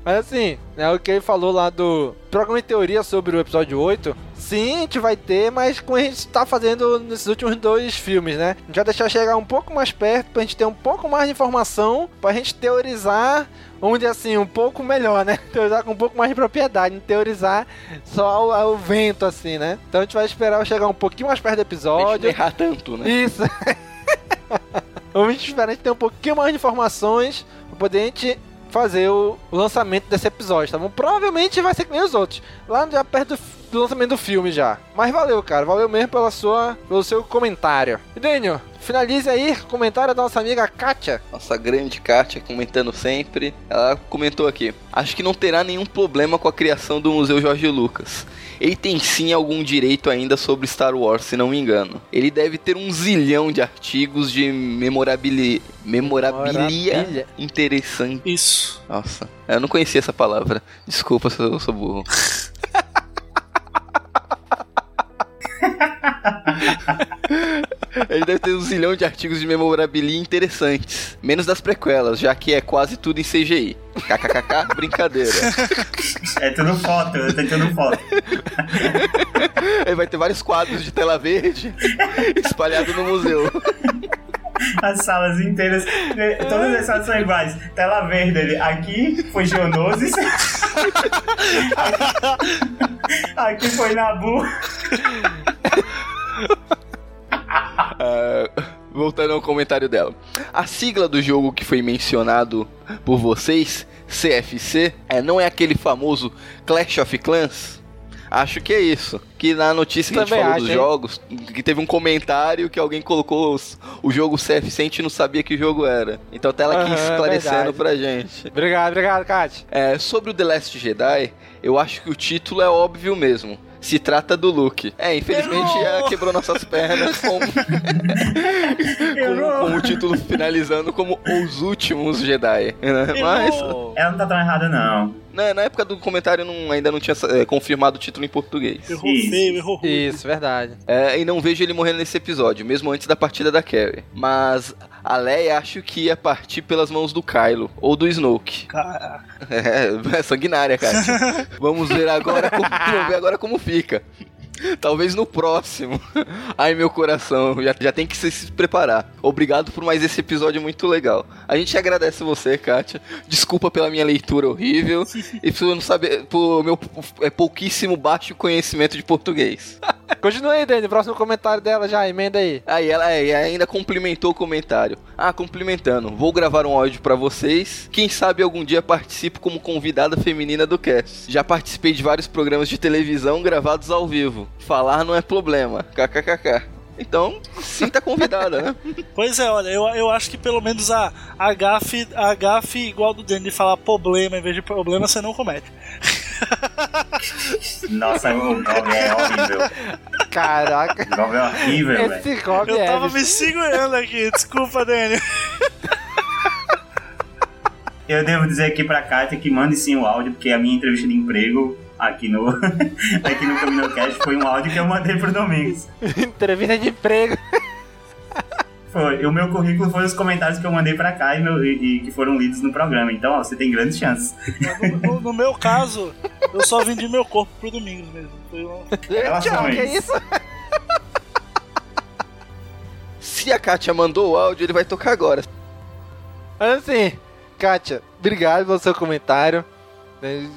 Mas assim, né, o que ele falou lá do programa de teoria sobre o episódio 8, sim, a gente vai ter, mas como a gente tá fazendo nesses últimos dois filmes, né? A gente vai deixar chegar um pouco mais perto pra gente ter um pouco mais de informação, pra gente teorizar, vamos dizer assim, um pouco melhor, né? Teorizar com um pouco mais de propriedade, não teorizar só o, vento, assim, né? Então a gente vai esperar chegar um pouquinho mais perto do episódio. errar tanto, né? Isso. Vamos esperar a gente ter um pouquinho mais de informações pra poder a gente fazer o lançamento desse episódio, tá bom? Provavelmente vai ser que nem os outros, lá já perto do, lançamento do filme já. Mas valeu, cara, valeu mesmo pela sua, pelo seu comentário. E Daniel, finalize aí comentário da nossa amiga Kátia. Nossa grande Kátia comentando sempre. Ela comentou aqui: Acho que não terá nenhum problema com a criação do Museu Jorge Lucas. Ele tem sim algum direito ainda sobre Star Wars, se não me engano. Ele deve ter um zilhão de artigos de memorabili... memorabilia Memorabilia. interessante. Isso. Nossa, eu não conhecia essa palavra. Desculpa se eu sou burro. Ele deve ter um zilhão de artigos de memorabilia interessantes. Menos das prequelas, já que é quase tudo em CGI. KKKK, brincadeira. É tudo foto, eu tô tudo foto. Ele vai ter vários quadros de tela verde espalhados no museu. As salas inteiras, né, todas as salas são iguais. Tela verde ali. Aqui foi Geonosis. aqui, foi Nabu. Ah, voltando ao comentário dela. A sigla do jogo que foi mencionado por vocês, CFC, é, não é aquele famoso Clash of Clans? Acho que é isso. Que na notícia que a gente Também falou acho, dos hein? jogos, que teve um comentário que alguém colocou os- o jogo CFC e a gente não sabia que jogo era. Então até ela aqui é esclarecendo verdade. pra gente. Obrigado, obrigado, Kátia. É, sobre o The Last Jedi, eu acho que o título é óbvio mesmo. Se trata do Luke. É, infelizmente Errou! ela quebrou nossas pernas com, com, com o título finalizando como Os Últimos Jedi. né? Mas. Ela não tá tão errada, não. Na, na época do comentário não- ainda não tinha é, confirmado o título em português. Errou Isso. feio, errou ruim. Isso, verdade. É, e não vejo ele morrendo nesse episódio, mesmo antes da partida da Carrie. Mas a Leia acho que ia partir pelas mãos do Kylo ou do Snoke. Caraca. É, é sanguinária, cara. Vamos ver agora como, vamos ver agora como fica. Talvez no próximo. Ai, meu coração, já, já tem que se, preparar. Obrigado por mais esse episódio muito legal. A gente agradece você, Kátia. Desculpa pela minha leitura horrível e por não saber, por meu é, pouquíssimo baixo conhecimento de português. Continua aí, Dani. Próximo comentário dela já, emenda aí. Aí ela é, ainda complementou o comentário. Ah, complementando. Vou gravar um áudio pra vocês. Quem sabe algum dia participo como convidada feminina do cast. Já participei de vários programas de televisão gravados ao vivo. Falar não é problema. KKKK. Então, sinta convidada, né? Pois é, olha, eu, eu acho que pelo menos a, a gafe, a gafe igual do Danny de falar problema em vez de problema, você não comete. Nossa, o Goblin é horrível. Caraca. O Goblin é horrível, velho. Esse Eu é, tava me segurando aqui, desculpa, Danny. Eu devo dizer aqui pra Kátia que mande sim o áudio, porque a minha entrevista de emprego aqui no, aqui no CaminoCast foi um áudio que eu mandei pro Domingos. Entrevista de emprego. Foi. O meu currículo foi os comentários que eu mandei pra cá e, meu- e- e que foram lidos no programa. Então, ó, você tem grandes chances. No, no- no meu caso, eu só vendi meu corpo pro Domingos mesmo. Foi um... Tchau, que Relações. isso? Se a Kátia mandou o áudio, ele vai tocar agora. Mas assim, Kátia, obrigado pelo seu comentário.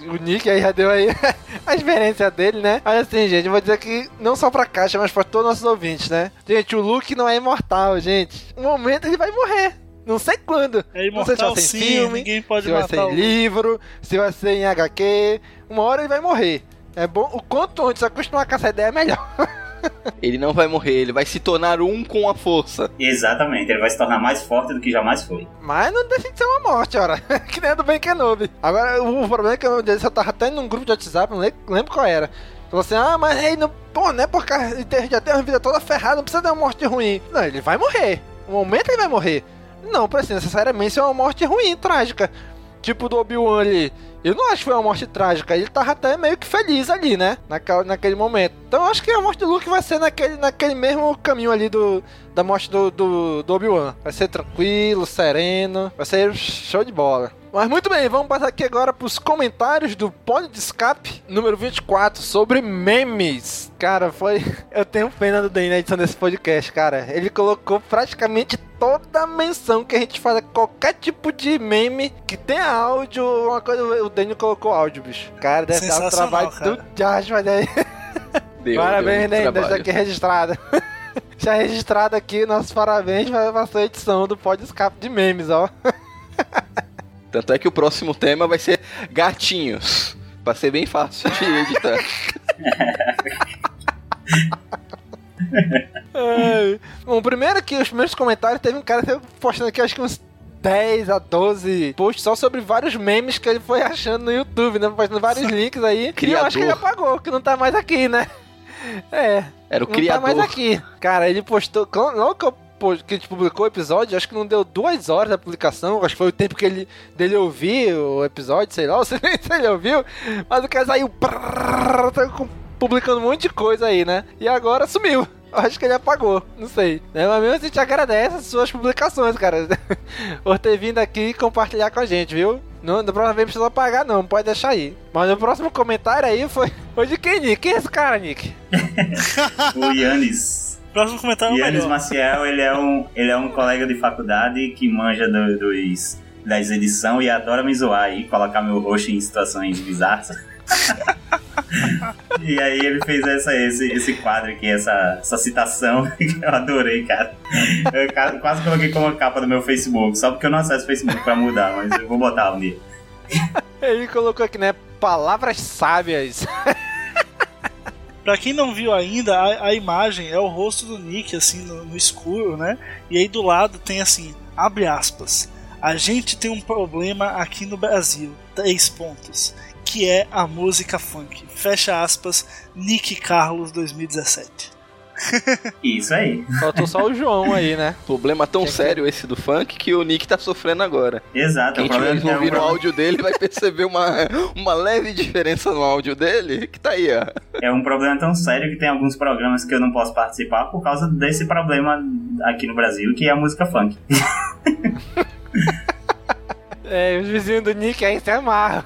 O Nick aí já deu aí a experiência dele, né? Mas assim, gente, eu vou dizer que não só pra caixa, mas pra todos os nossos ouvintes, né? Gente, o Luke não é imortal, gente. Um momento ele vai morrer. Não sei quando. É não sei se vai imortal ser sim, filme, ninguém pode se vai ser em livro, se vai ser em HQ. Uma hora ele vai morrer. É bom, o quanto antes acostumar com essa ideia é melhor. Ele não vai morrer, ele vai se tornar um com a força. Exatamente, ele vai se tornar mais forte do que jamais foi. Mas não deixa de ser uma morte, ora. que nem a do Ben Kenobi. Agora, o problema é que eu, eu tava até num grupo de WhatsApp, não lembro, qual era. Falou assim, ah, mas aí, não, pô, né, porque ele já tem uma vida toda ferrada, não precisa de uma morte ruim. Não, ele vai morrer. No momento ele vai morrer. Não precisa necessariamente ser uma morte ruim, trágica. Tipo do Obi-Wan ali. Eu não acho que foi uma morte trágica. Ele tava até meio que feliz ali, né? Naquela, naquele momento. Então eu acho que a morte do Luke vai ser naquele, naquele mesmo caminho ali do, da morte do, do, do Obi-Wan. Vai ser tranquilo, sereno. Vai ser show de bola. Mas muito bem, vamos passar aqui agora pros comentários do Pod de Escape número 24 sobre memes. Cara, foi. Eu tenho pena do Dan na edição desse podcast, cara. Ele colocou praticamente toda a menção que a gente faz a qualquer tipo de meme que tenha áudio, uma coisa. O Daniel colocou áudio, bicho. Cara, deve dar Sensacional, trabalho cara. do Josh, mas aí. Deu, Parabéns, deu Dan, muito deixa aqui registrado. Já registrado aqui, nossos parabéns para a sua edição do Pod Escape de memes, ó. Tanto é que o próximo tema vai ser gatinhos. Pra ser bem fácil de editar. Ai. Bom, primeiro que os primeiros comentários teve um cara postando aqui acho que uns 10 a 12 posts só sobre vários memes que ele foi achando no YouTube, né? Postando vários links aí. E eu Criador. acho que ele apagou, que não tá mais aqui, né? É, Era o não tá mais criador. aqui. Cara, ele postou. Logo que, eu, que a gente publicou o episódio, acho que não deu duas horas da publicação. Acho que foi o tempo que ele, dele ouvir o episódio, sei lá, ou se, se ele ouviu. Mas o cara saiu. tá publicando um monte de coisa aí, né? E agora sumiu. Eu Acho que ele apagou, não sei. Né? Mas mesmo assim, te agradece as suas publicações, cara. Por ter vindo aqui e compartilhar com a gente, viu? Não, da próxima vez não precisa apagar, não. Pode deixar aí. Mas no próximo comentário aí foi. Foi de quem, Nick? Quem é esse cara, Nick? O Yannis. Próximo comentário é o Yannis melhor. Maciel, ele é um, ele é um colega de faculdade que manja do- dos, das edições e adora me zoar e colocar meu rosto em situações bizarras. e aí ele fez essa, esse, esse quadro aqui, essa, essa citação que eu adorei, cara. Eu quase coloquei como capa do meu Facebook, só porque eu não acesso o Facebook pra mudar, mas eu vou botar um dia. Ele colocou aqui, né? Palavras sábias. Pra quem não viu ainda, a, a imagem é o rosto do Nick, assim, no, no escuro, né? E aí do lado tem assim, abre aspas. A gente tem um problema aqui no Brasil, três pontos, que é a música funk. Fecha aspas, Nick Carlos 2017. Isso aí. Faltou só o João aí, né? Problema tão que- sério esse do funk que o Nick tá sofrendo agora. Exato. Quem tiver que é um ouvindo o áudio dele vai perceber uma, uma leve diferença no áudio dele, que tá aí, ó. É um problema tão sério que tem alguns programas que eu não posso participar por causa desse problema aqui no Brasil, que é a música funk. É, os vizinhos do Nick aí se amarram.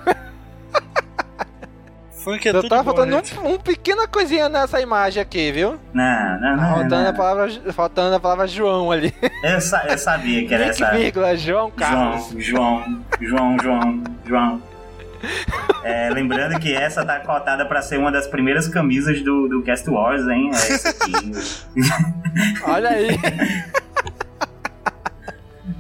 Funk é Só tudo tá bom, faltando gente. um, um pequena coisinha nessa imagem aqui, viu? Não, não, Tá não. faltando, não. a palavra, faltando a palavra João ali. Eu, sa- eu sabia que era Nick, essa. vírgula, João Carlos. João, João, João, João, João. É, lembrando que essa tá cotada pra ser uma das primeiras camisas do, do Cast Wars, hein? É essa aqui. Olha aí.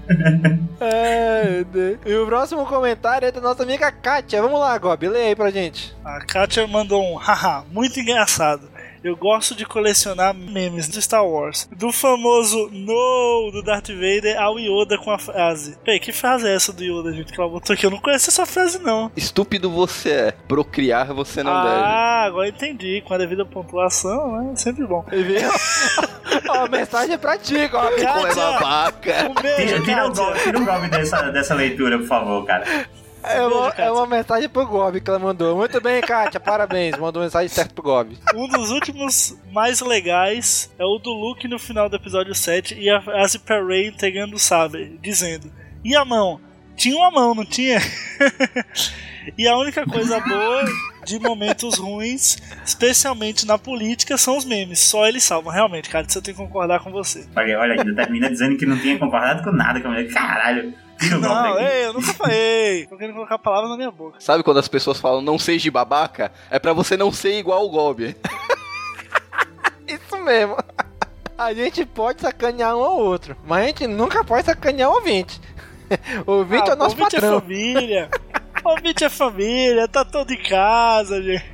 Meu Deus. E o próximo comentário é da nossa amiga Kátia. Vamos lá, Gob, lê aí pra gente. A Katia mandou um haha, muito engraçado. Eu gosto de colecionar memes do Star Wars. Do famoso No do Darth Vader ao Yoda com a frase. Peraí, que frase é essa do Yoda, gente? Que ela botou aqui? Eu não conheço essa frase, não. Estúpido você é, procriar você não deve. ah, agora entendi. Com a devida pontuação, né? Sempre bom. Viu? Ó, a mensagem é pra ti, Gob. Como é Kátia! babaca. Um beijo, Tira, tira o tira golpe dessa, dessa leitura, por favor, cara. É uma, é uma mensagem pro Gob que ela mandou. Muito bem, Kátia, parabéns. Mandou mensagem certa pro Gob. Um dos últimos mais legais é o do Luke no final do episódio 7 e a frase pra Rey entregando o sabre, dizendo: E a mão? Tinha uma mão, não tinha? e a única coisa boa de momentos ruins, especialmente na política, são os memes. Só eles salvam. Realmente, cara, isso eu tenho que concordar com você. Olha, olha, ainda termina dizendo que não tinha concordado com nada com a mulher. Caralho, Não, ei, eu nunca falei. Tô querendo colocar palavras na minha boca. Sabe quando as pessoas falam não seja babaca? É pra você não ser igual o Gob. Isso mesmo. A gente pode sacanear um ao outro, mas a gente nunca pode sacanear o ouvinte. O ouvinte é o nosso ouvinte é patrão. família. Ouvinte é família, tá todo em casa, gente.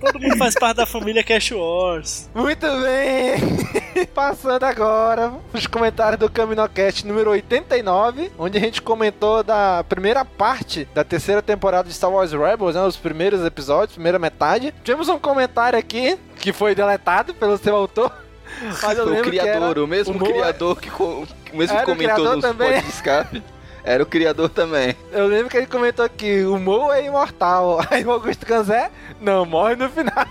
Todo mundo faz parte da família Cash Wars. Muito bem! Passando agora os comentários do Caminocast número 89, onde a gente comentou da primeira parte da terceira temporada de Star Wars Rebels, né, os primeiros episódios, primeira metade. Tivemos um comentário aqui que foi deletado pelo seu autor. Mas eu o criador, era o mesmo Mo- criador que o mesmo o comentou nos também. pod de escape. Era o criador também. Eu lembro que ele comentou que o Mo é imortal. Aí o Augusto Canzé, não, morre no final.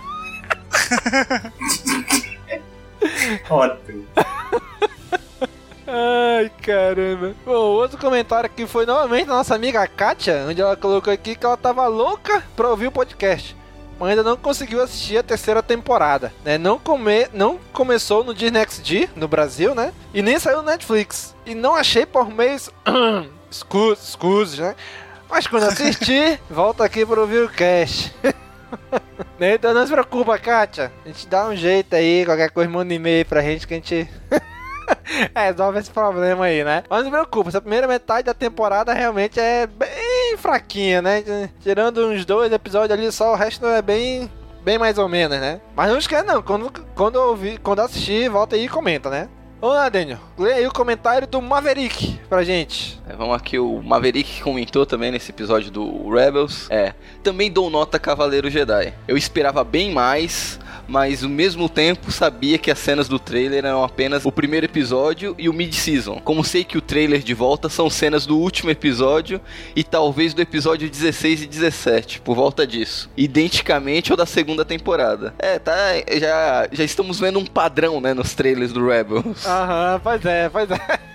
Ótimo. Ai, caramba. Bom, outro comentário aqui foi novamente da nossa amiga Kátia, onde ela colocou aqui que ela tava louca pra ouvir o podcast. Mas ainda não conseguiu assistir a terceira temporada, né? Não, come... não começou no Disney XD, no Brasil, né? E nem saiu no Netflix. E não achei por meios... Excuse, excuse, né? Mas quando assistir, volta aqui pra ouvir o cast. Então não se preocupa, Kátia. A gente dá um jeito aí, qualquer coisa manda um e-mail pra gente que a gente resolve esse problema aí, né? Mas não se preocupa, essa primeira metade da temporada realmente é bem fraquinha, né? Tirando uns dois episódios ali, só o resto é bem. Bem mais ou menos, né? Mas não esquece não, quando, quando ouvir, quando assistir, volta aí e comenta, né? Vamos lá, Daniel. Lê aí o comentário do Maverick pra gente. É, vamos aqui, o Maverick comentou também nesse episódio do Rebels. É, também dou nota Cavaleiro Jedi. Eu esperava bem mais, mas ao mesmo tempo sabia que as cenas do trailer eram apenas o primeiro episódio e o mid-season. Como sei que o trailer de volta são cenas do último episódio e talvez do episódio 16 e 17, por volta disso. Identicamente ao da segunda temporada. É, tá, já, já estamos vendo um padrão, né, nos trailers do Rebels. Aham, pois é, pois é.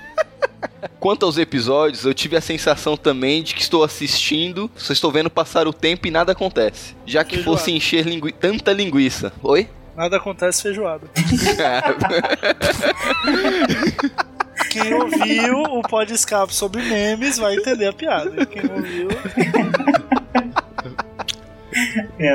Quanto aos episódios, eu tive a sensação também de que estou assistindo, só estou vendo passar o tempo e nada acontece. Já que Feijoada. fosse encher lingui- tanta linguiça. Oi? Nada acontece feijoada. Quem ouviu o pod escape sobre memes vai entender a piada. Quem não ouviu,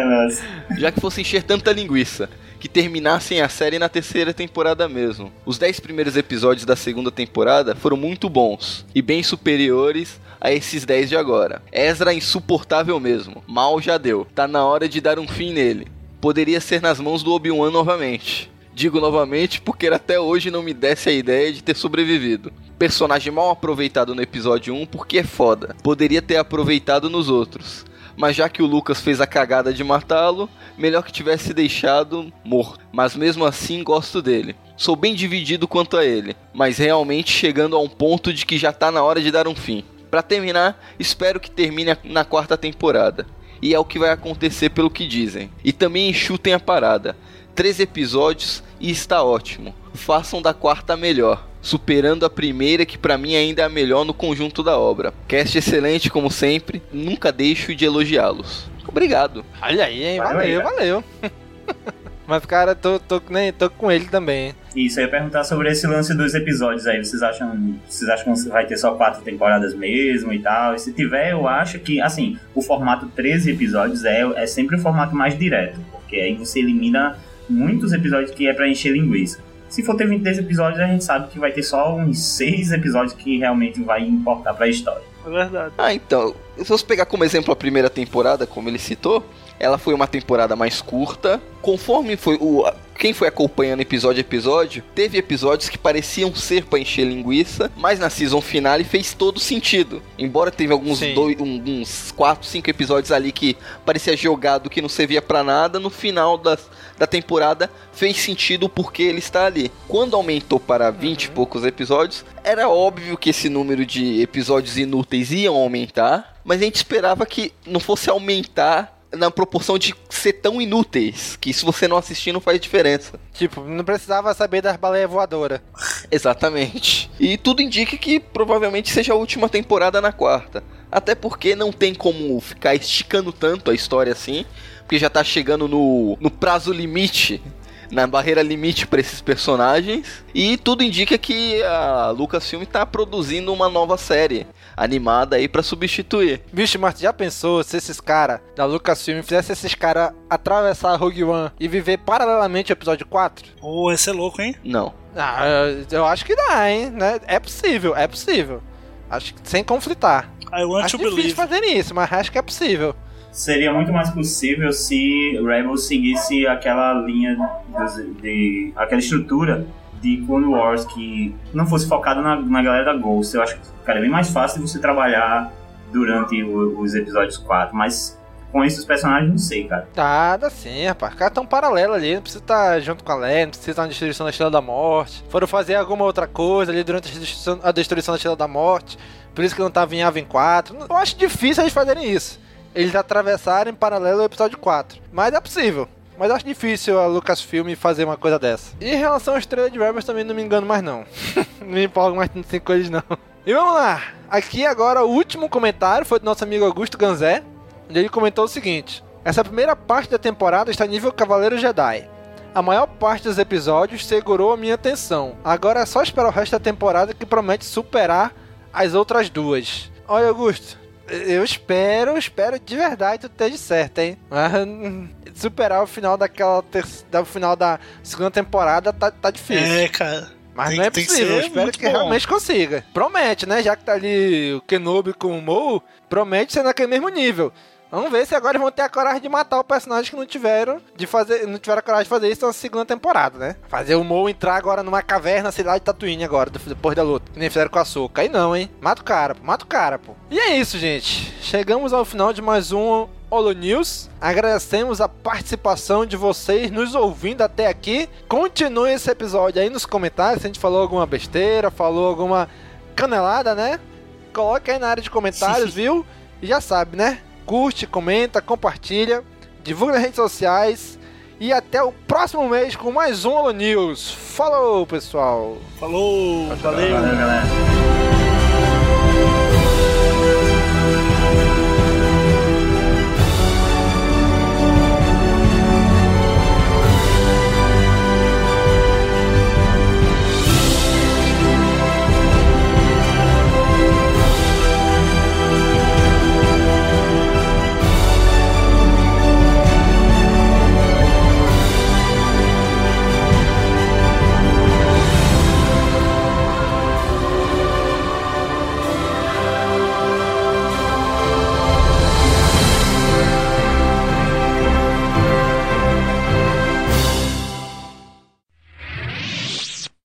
nossa. Já que fosse encher tanta linguiça. Que terminassem a série na terceira temporada mesmo. Os 10 primeiros episódios da segunda temporada foram muito bons e bem superiores a esses 10 de agora. Ezra é insuportável mesmo. Mal já deu. Tá na hora de dar um fim nele. Poderia ser nas mãos do Obi-Wan novamente. Digo novamente porque até hoje não me desse a ideia de ter sobrevivido. Personagem mal aproveitado no episódio 1 porque é foda. Poderia ter aproveitado nos outros. Mas já que o Lucas fez a cagada de matá-lo, melhor que tivesse deixado morto. Mas mesmo assim gosto dele. Sou bem dividido quanto a ele, mas realmente chegando a um ponto de que já tá na hora de dar um fim. Pra terminar, espero que termine na quarta temporada. E é o que vai acontecer pelo que dizem. E também enxutem a parada. Três episódios e está ótimo. Façam da quarta melhor, superando a primeira que pra mim ainda é a melhor no conjunto da obra. Cast excelente como sempre, nunca deixo de elogiá-los. Obrigado. Olha aí, hein? Valeu Valeu, valeu. Mas, cara, tô, tô, nem, tô com ele também. Isso, eu ia perguntar sobre esse lance dos episódios aí. Vocês acham, vocês acham que vai ter só quatro temporadas mesmo e tal? E se tiver, eu acho que, assim, o formato 13 episódios é, é sempre o formato mais direto. Porque aí você elimina muitos episódios que é pra encher linguiça. Se for ter 23 episódios, a gente sabe que vai ter só uns 6 episódios que realmente vai importar pra história. é verdade. Ah, então, se você pegar como exemplo a primeira temporada, como ele citou, ela foi uma temporada mais curta. Conforme foi o quem foi acompanhando episódio a episódio, teve episódios que pareciam ser pra encher linguiça, mas na season finale fez todo sentido. Embora teve alguns Sim. dois, um- uns 4, 5 episódios ali que parecia jogado que não servia pra nada, no final da, da temporada fez sentido porque ele está ali. Quando aumentou para 20 e poucos episódios, era óbvio que esse número de episódios inúteis iam aumentar, mas a gente esperava que não fosse aumentar na proporção de ser tão inúteis, que se você não assistir não faz diferença. Tipo, não precisava saber das baleias voadoras. Exatamente. E tudo indica que provavelmente seja a última temporada na quarta. Até porque não tem como ficar esticando tanto a história assim, porque já tá chegando no, no prazo limite na barreira limite para esses personagens. E tudo indica que a Lucasfilm tá produzindo uma nova série animada aí para substituir. Bicho, mas já pensou se esses caras da Lucasfilm fizessem esses caras atravessar a Rogue One e viver paralelamente o episódio 4? Pô, esse é louco, hein? Não. Ah, eu acho que dá, hein? Né? É possível, é possível. Acho que sem conflitar. I want Acho to difícil believe. fazerem isso, mas acho que é possível. Seria muito mais possível se Rebels seguisse aquela linha dos- de, aquela estrutura de Clone Wars que não fosse focada na, na galera da Ghost. Eu acho que cara, é bem mais fácil você trabalhar durante o- os episódios 4, mas com esses personagens não sei, cara. Tá, dá sim, rapaz. Os caras tão paralelo ali, não precisa estar junto com a Leia, não precisa estar na destruição da Estrela da Morte. Foram fazer alguma outra coisa ali durante a destruição, da Estrela da Morte. Por isso que não tava em Ava em 4. Eu acho difícil eles fazerem isso. Eles atravessarem em paralelo o episódio 4. Mas é possível. Mas acho difícil a Lucasfilm fazer uma coisa dessa. E em relação à Estrela de Rebels também não me engano mais não. não me empolgo mais tanto com eles não. E vamos lá. Aqui agora o último comentário foi do nosso amigo Augusto Ganzé. onde ele comentou o seguinte: Essa primeira parte da temporada está nível Cavaleiro Jedi. A maior parte dos episódios segurou a minha atenção. Agora é só esperar o resto da temporada que promete superar as outras duas. Olha, Augusto, eu espero, espero de verdade que tu esteja certo, hein? Mas, hum, superar o final daquela ter... da final da segunda temporada tá, tá difícil. É, cara. Mas Tem- não é possível, eu espero que bom. realmente consiga. Promete, né? Já que tá ali o Kenobi com o Mo, promete ser naquele mesmo nível. Vamos ver se agora eles vão ter a coragem de matar o personagem que não tiveram de fazer, não tiveram a coragem de fazer isso na segunda temporada, né? Fazer o Mo entrar agora numa caverna, sei lá, de Tatooine agora, do- depois da luta. Que nem fizeram com a Soca. Aí não, hein? Mata o cara, pô. Mata o cara, pô. E é isso, gente. Chegamos ao final de mais um Holo News. Agradecemos a participação de vocês nos ouvindo até aqui. Continue esse episódio aí nos comentários se a gente falou alguma besteira, falou alguma canelada, né? Coloque aí na área de comentários, viu? E já sabe, né? Curte, comenta, compartilha, divulga nas redes sociais. E até o próximo mês com mais um Holo News. Falou, pessoal! Falou, valeu. Valeu, galera.